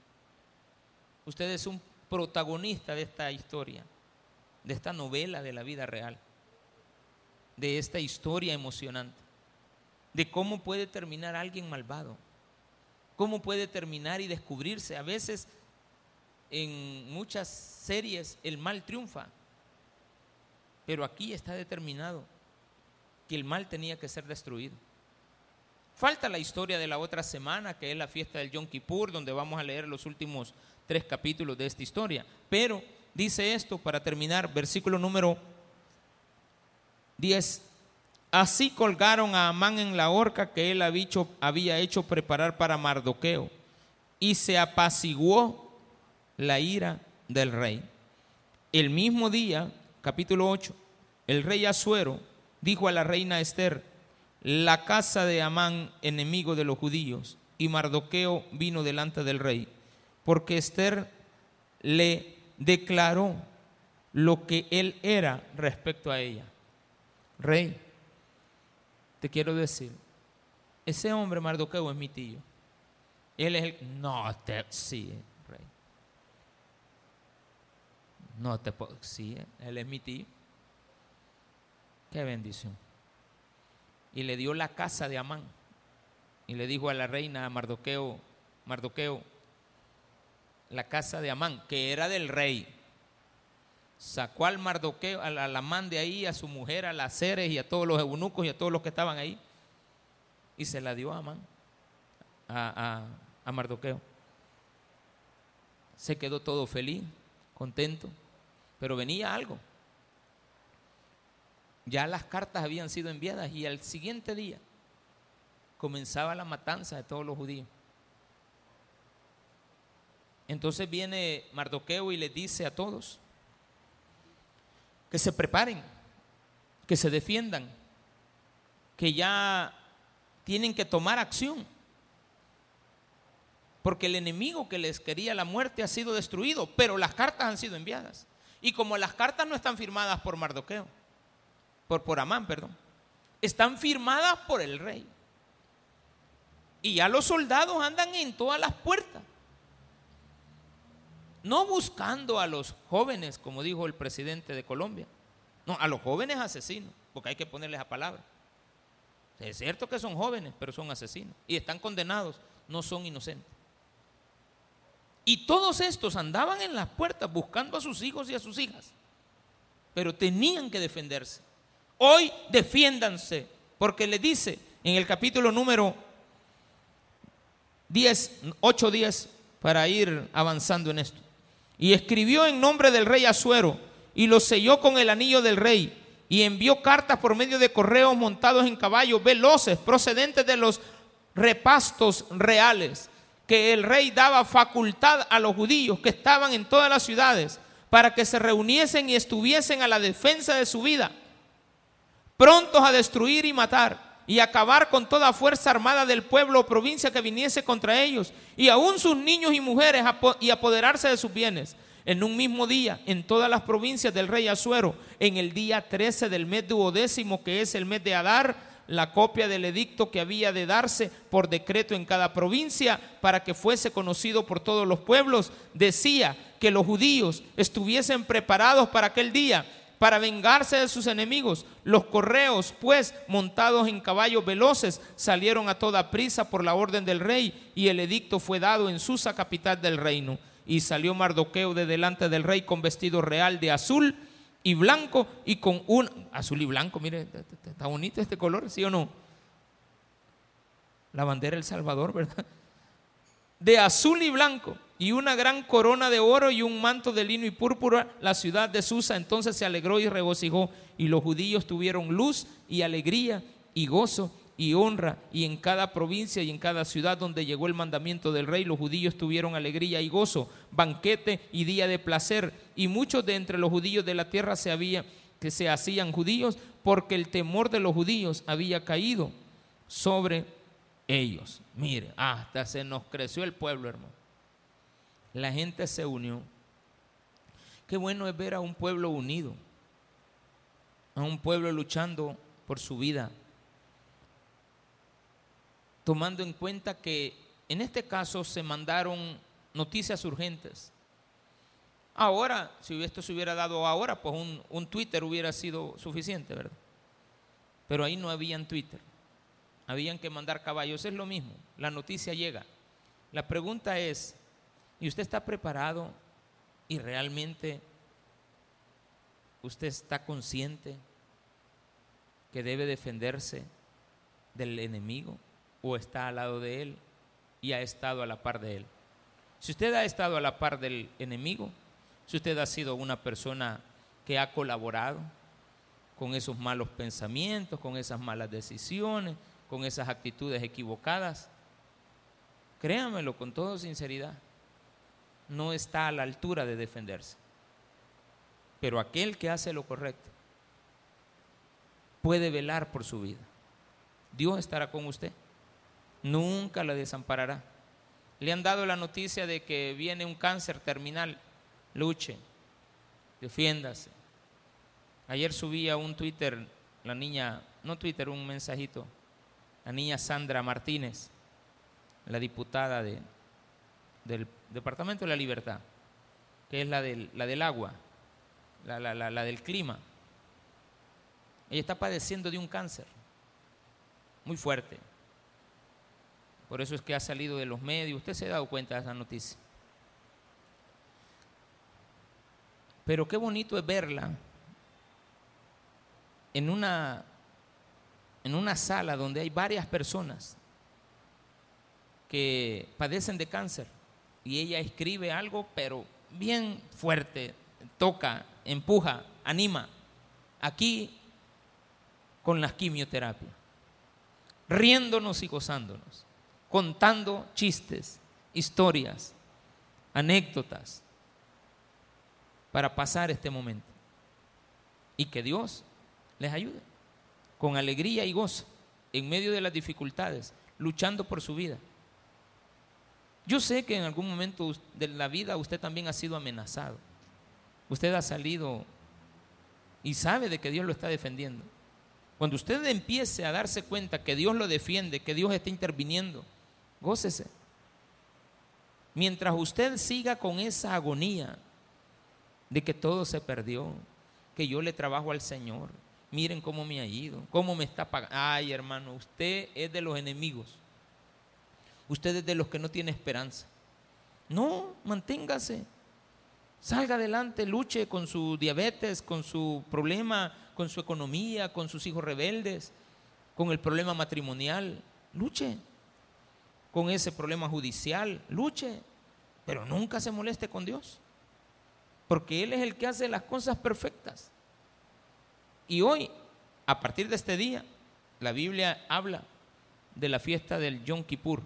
Usted es un protagonista de esta historia de esta novela de la vida real, de esta historia emocionante, de cómo puede terminar alguien malvado, cómo puede terminar y descubrirse. A veces en muchas series el mal triunfa, pero aquí está determinado que el mal tenía que ser destruido. Falta la historia de la otra semana, que es la fiesta del Yom Kippur, donde vamos a leer los últimos tres capítulos de esta historia. Pero dice esto para terminar, versículo número 10. Así colgaron a Amán en la horca que él había hecho preparar para Mardoqueo, y se apaciguó la ira del rey. El mismo día, capítulo 8, el rey Asuero dijo a la reina Esther, la casa de Amán, enemigo de los judíos, y Mardoqueo vino delante del rey, porque Esther le declaró lo que él era respecto a ella. Rey, te quiero decir, ese hombre Mardoqueo es mi tío. Él es el... No te... Sí, rey. No te. Sí, él es mi tío. Qué bendición. Y le dio la casa de Amán. Y le dijo a la reina Mardoqueo, Mardoqueo, la casa de Amán, que era del rey. Sacó al Mardoqueo, a la, Amán de ahí, a su mujer, a las Ceres y a todos los eunucos y a todos los que estaban ahí. Y se la dio a Amán, a, a Mardoqueo. Se quedó todo feliz, contento, pero venía algo. Ya las cartas habían sido enviadas y al siguiente día comenzaba la matanza de todos los judíos. Entonces viene Mardoqueo y le dice a todos que se preparen, que se defiendan, que ya tienen que tomar acción. Porque el enemigo que les quería la muerte ha sido destruido, pero las cartas han sido enviadas. Y como las cartas no están firmadas por Mardoqueo, por, por Amán, perdón, están firmadas por el rey. Y ya los soldados andan en todas las puertas no buscando a los jóvenes, como dijo el presidente de Colombia, no, a los jóvenes asesinos, porque hay que ponerles a palabra. Es cierto que son jóvenes, pero son asesinos y están condenados, no son inocentes. Y todos estos andaban en las puertas buscando a sus hijos y a sus hijas, pero tenían que defenderse. Hoy defiéndanse, porque le dice en el capítulo número 10, 8, 10, para ir avanzando en esto. Y escribió en nombre del rey Asuero y lo selló con el anillo del rey y envió cartas por medio de correos montados en caballos veloces procedentes de los repastos reales que el rey daba facultad a los judíos que estaban en todas las ciudades para que se reuniesen y estuviesen a la defensa de su vida, prontos a destruir y matar y acabar con toda fuerza armada del pueblo o provincia que viniese contra ellos, y aún sus niños y mujeres y apoderarse de sus bienes. En un mismo día, en todas las provincias del rey Asuero, en el día 13 del mes duodécimo, que es el mes de Adar, la copia del edicto que había de darse por decreto en cada provincia para que fuese conocido por todos los pueblos, decía que los judíos estuviesen preparados para aquel día para vengarse de sus enemigos. Los correos, pues, montados en caballos veloces, salieron a toda prisa por la orden del rey y el edicto fue dado en Susa, capital del reino. Y salió Mardoqueo de delante del rey con vestido real de azul y blanco y con un azul y blanco, mire, está bonito este color, ¿sí o no? La bandera del Salvador, ¿verdad? De azul y blanco y una gran corona de oro y un manto de lino y púrpura, la ciudad de Susa. Entonces se alegró y regocijó y los judíos tuvieron luz y alegría y gozo y honra y en cada provincia y en cada ciudad donde llegó el mandamiento del rey los judíos tuvieron alegría y gozo, banquete y día de placer. Y muchos de entre los judíos de la tierra se había que se hacían judíos porque el temor de los judíos había caído sobre ellos. Mire, hasta se nos creció el pueblo, hermano la gente se unió. Qué bueno es ver a un pueblo unido, a un pueblo luchando por su vida, tomando en cuenta que en este caso se mandaron noticias urgentes. Ahora, si esto se hubiera dado ahora, pues un, un Twitter hubiera sido suficiente, ¿verdad? Pero ahí no habían Twitter. Habían que mandar caballos. Es lo mismo. La noticia llega. La pregunta es, y usted está preparado y realmente usted está consciente que debe defenderse del enemigo o está al lado de él y ha estado a la par de él. Si usted ha estado a la par del enemigo, si usted ha sido una persona que ha colaborado con esos malos pensamientos, con esas malas decisiones, con esas actitudes equivocadas, créamelo con toda sinceridad, no está a la altura de defenderse. Pero aquel que hace lo correcto puede velar por su vida. Dios estará con usted. Nunca la desamparará. Le han dado la noticia de que viene un cáncer terminal. Luche, defiéndase. Ayer subía un Twitter, la niña, no Twitter, un mensajito, la niña Sandra Martínez, la diputada de, del Departamento de la Libertad, que es la del, la del agua, la, la del clima. Ella está padeciendo de un cáncer muy fuerte. Por eso es que ha salido de los medios. Usted se ha dado cuenta de esa noticia. Pero qué bonito es verla en una, en una sala donde hay varias personas que padecen de cáncer y ella escribe algo, pero bien fuerte, toca, empuja, anima. Aquí con las quimioterapias, riéndonos y gozándonos, contando chistes, historias, anécdotas, para pasar este momento. Y que Dios les ayude con alegría y gozo en medio de las dificultades, luchando por su vida. Yo sé que en algún momento de la vida usted también ha sido amenazado. Usted ha salido y sabe de que Dios lo está defendiendo. Cuando usted empiece a darse cuenta que Dios lo defiende, que Dios está interviniendo, gócese. Mientras usted siga con esa agonía de que todo se perdió, que yo le trabajo al Señor, miren cómo me ha ido, cómo me está pagando. Ay, hermano, usted es de los enemigos. Usted es de los que no tiene esperanza. No, manténgase. Salga adelante, luche con su diabetes, con su problema, con su economía, con sus hijos rebeldes, con el problema matrimonial. Luche. Con ese problema judicial, luche. Pero nunca se moleste con Dios. Porque Él es el que hace las cosas perfectas. Y hoy, a partir de este día, la Biblia habla de la fiesta del Yom Kippur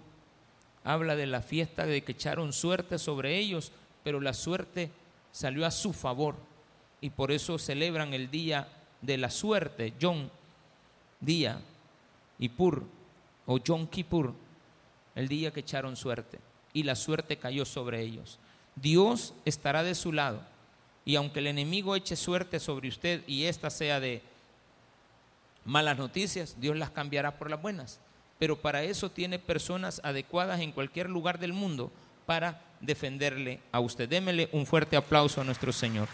habla de la fiesta de que echaron suerte sobre ellos, pero la suerte salió a su favor y por eso celebran el día de la suerte, John, día y Pur o Yom Kippur, el día que echaron suerte y la suerte cayó sobre ellos. Dios estará de su lado y aunque el enemigo eche suerte sobre usted y esta sea de malas noticias, Dios las cambiará por las buenas. Pero para eso tiene personas adecuadas en cualquier lugar del mundo para defenderle a usted. Démele un fuerte aplauso a nuestro Señor.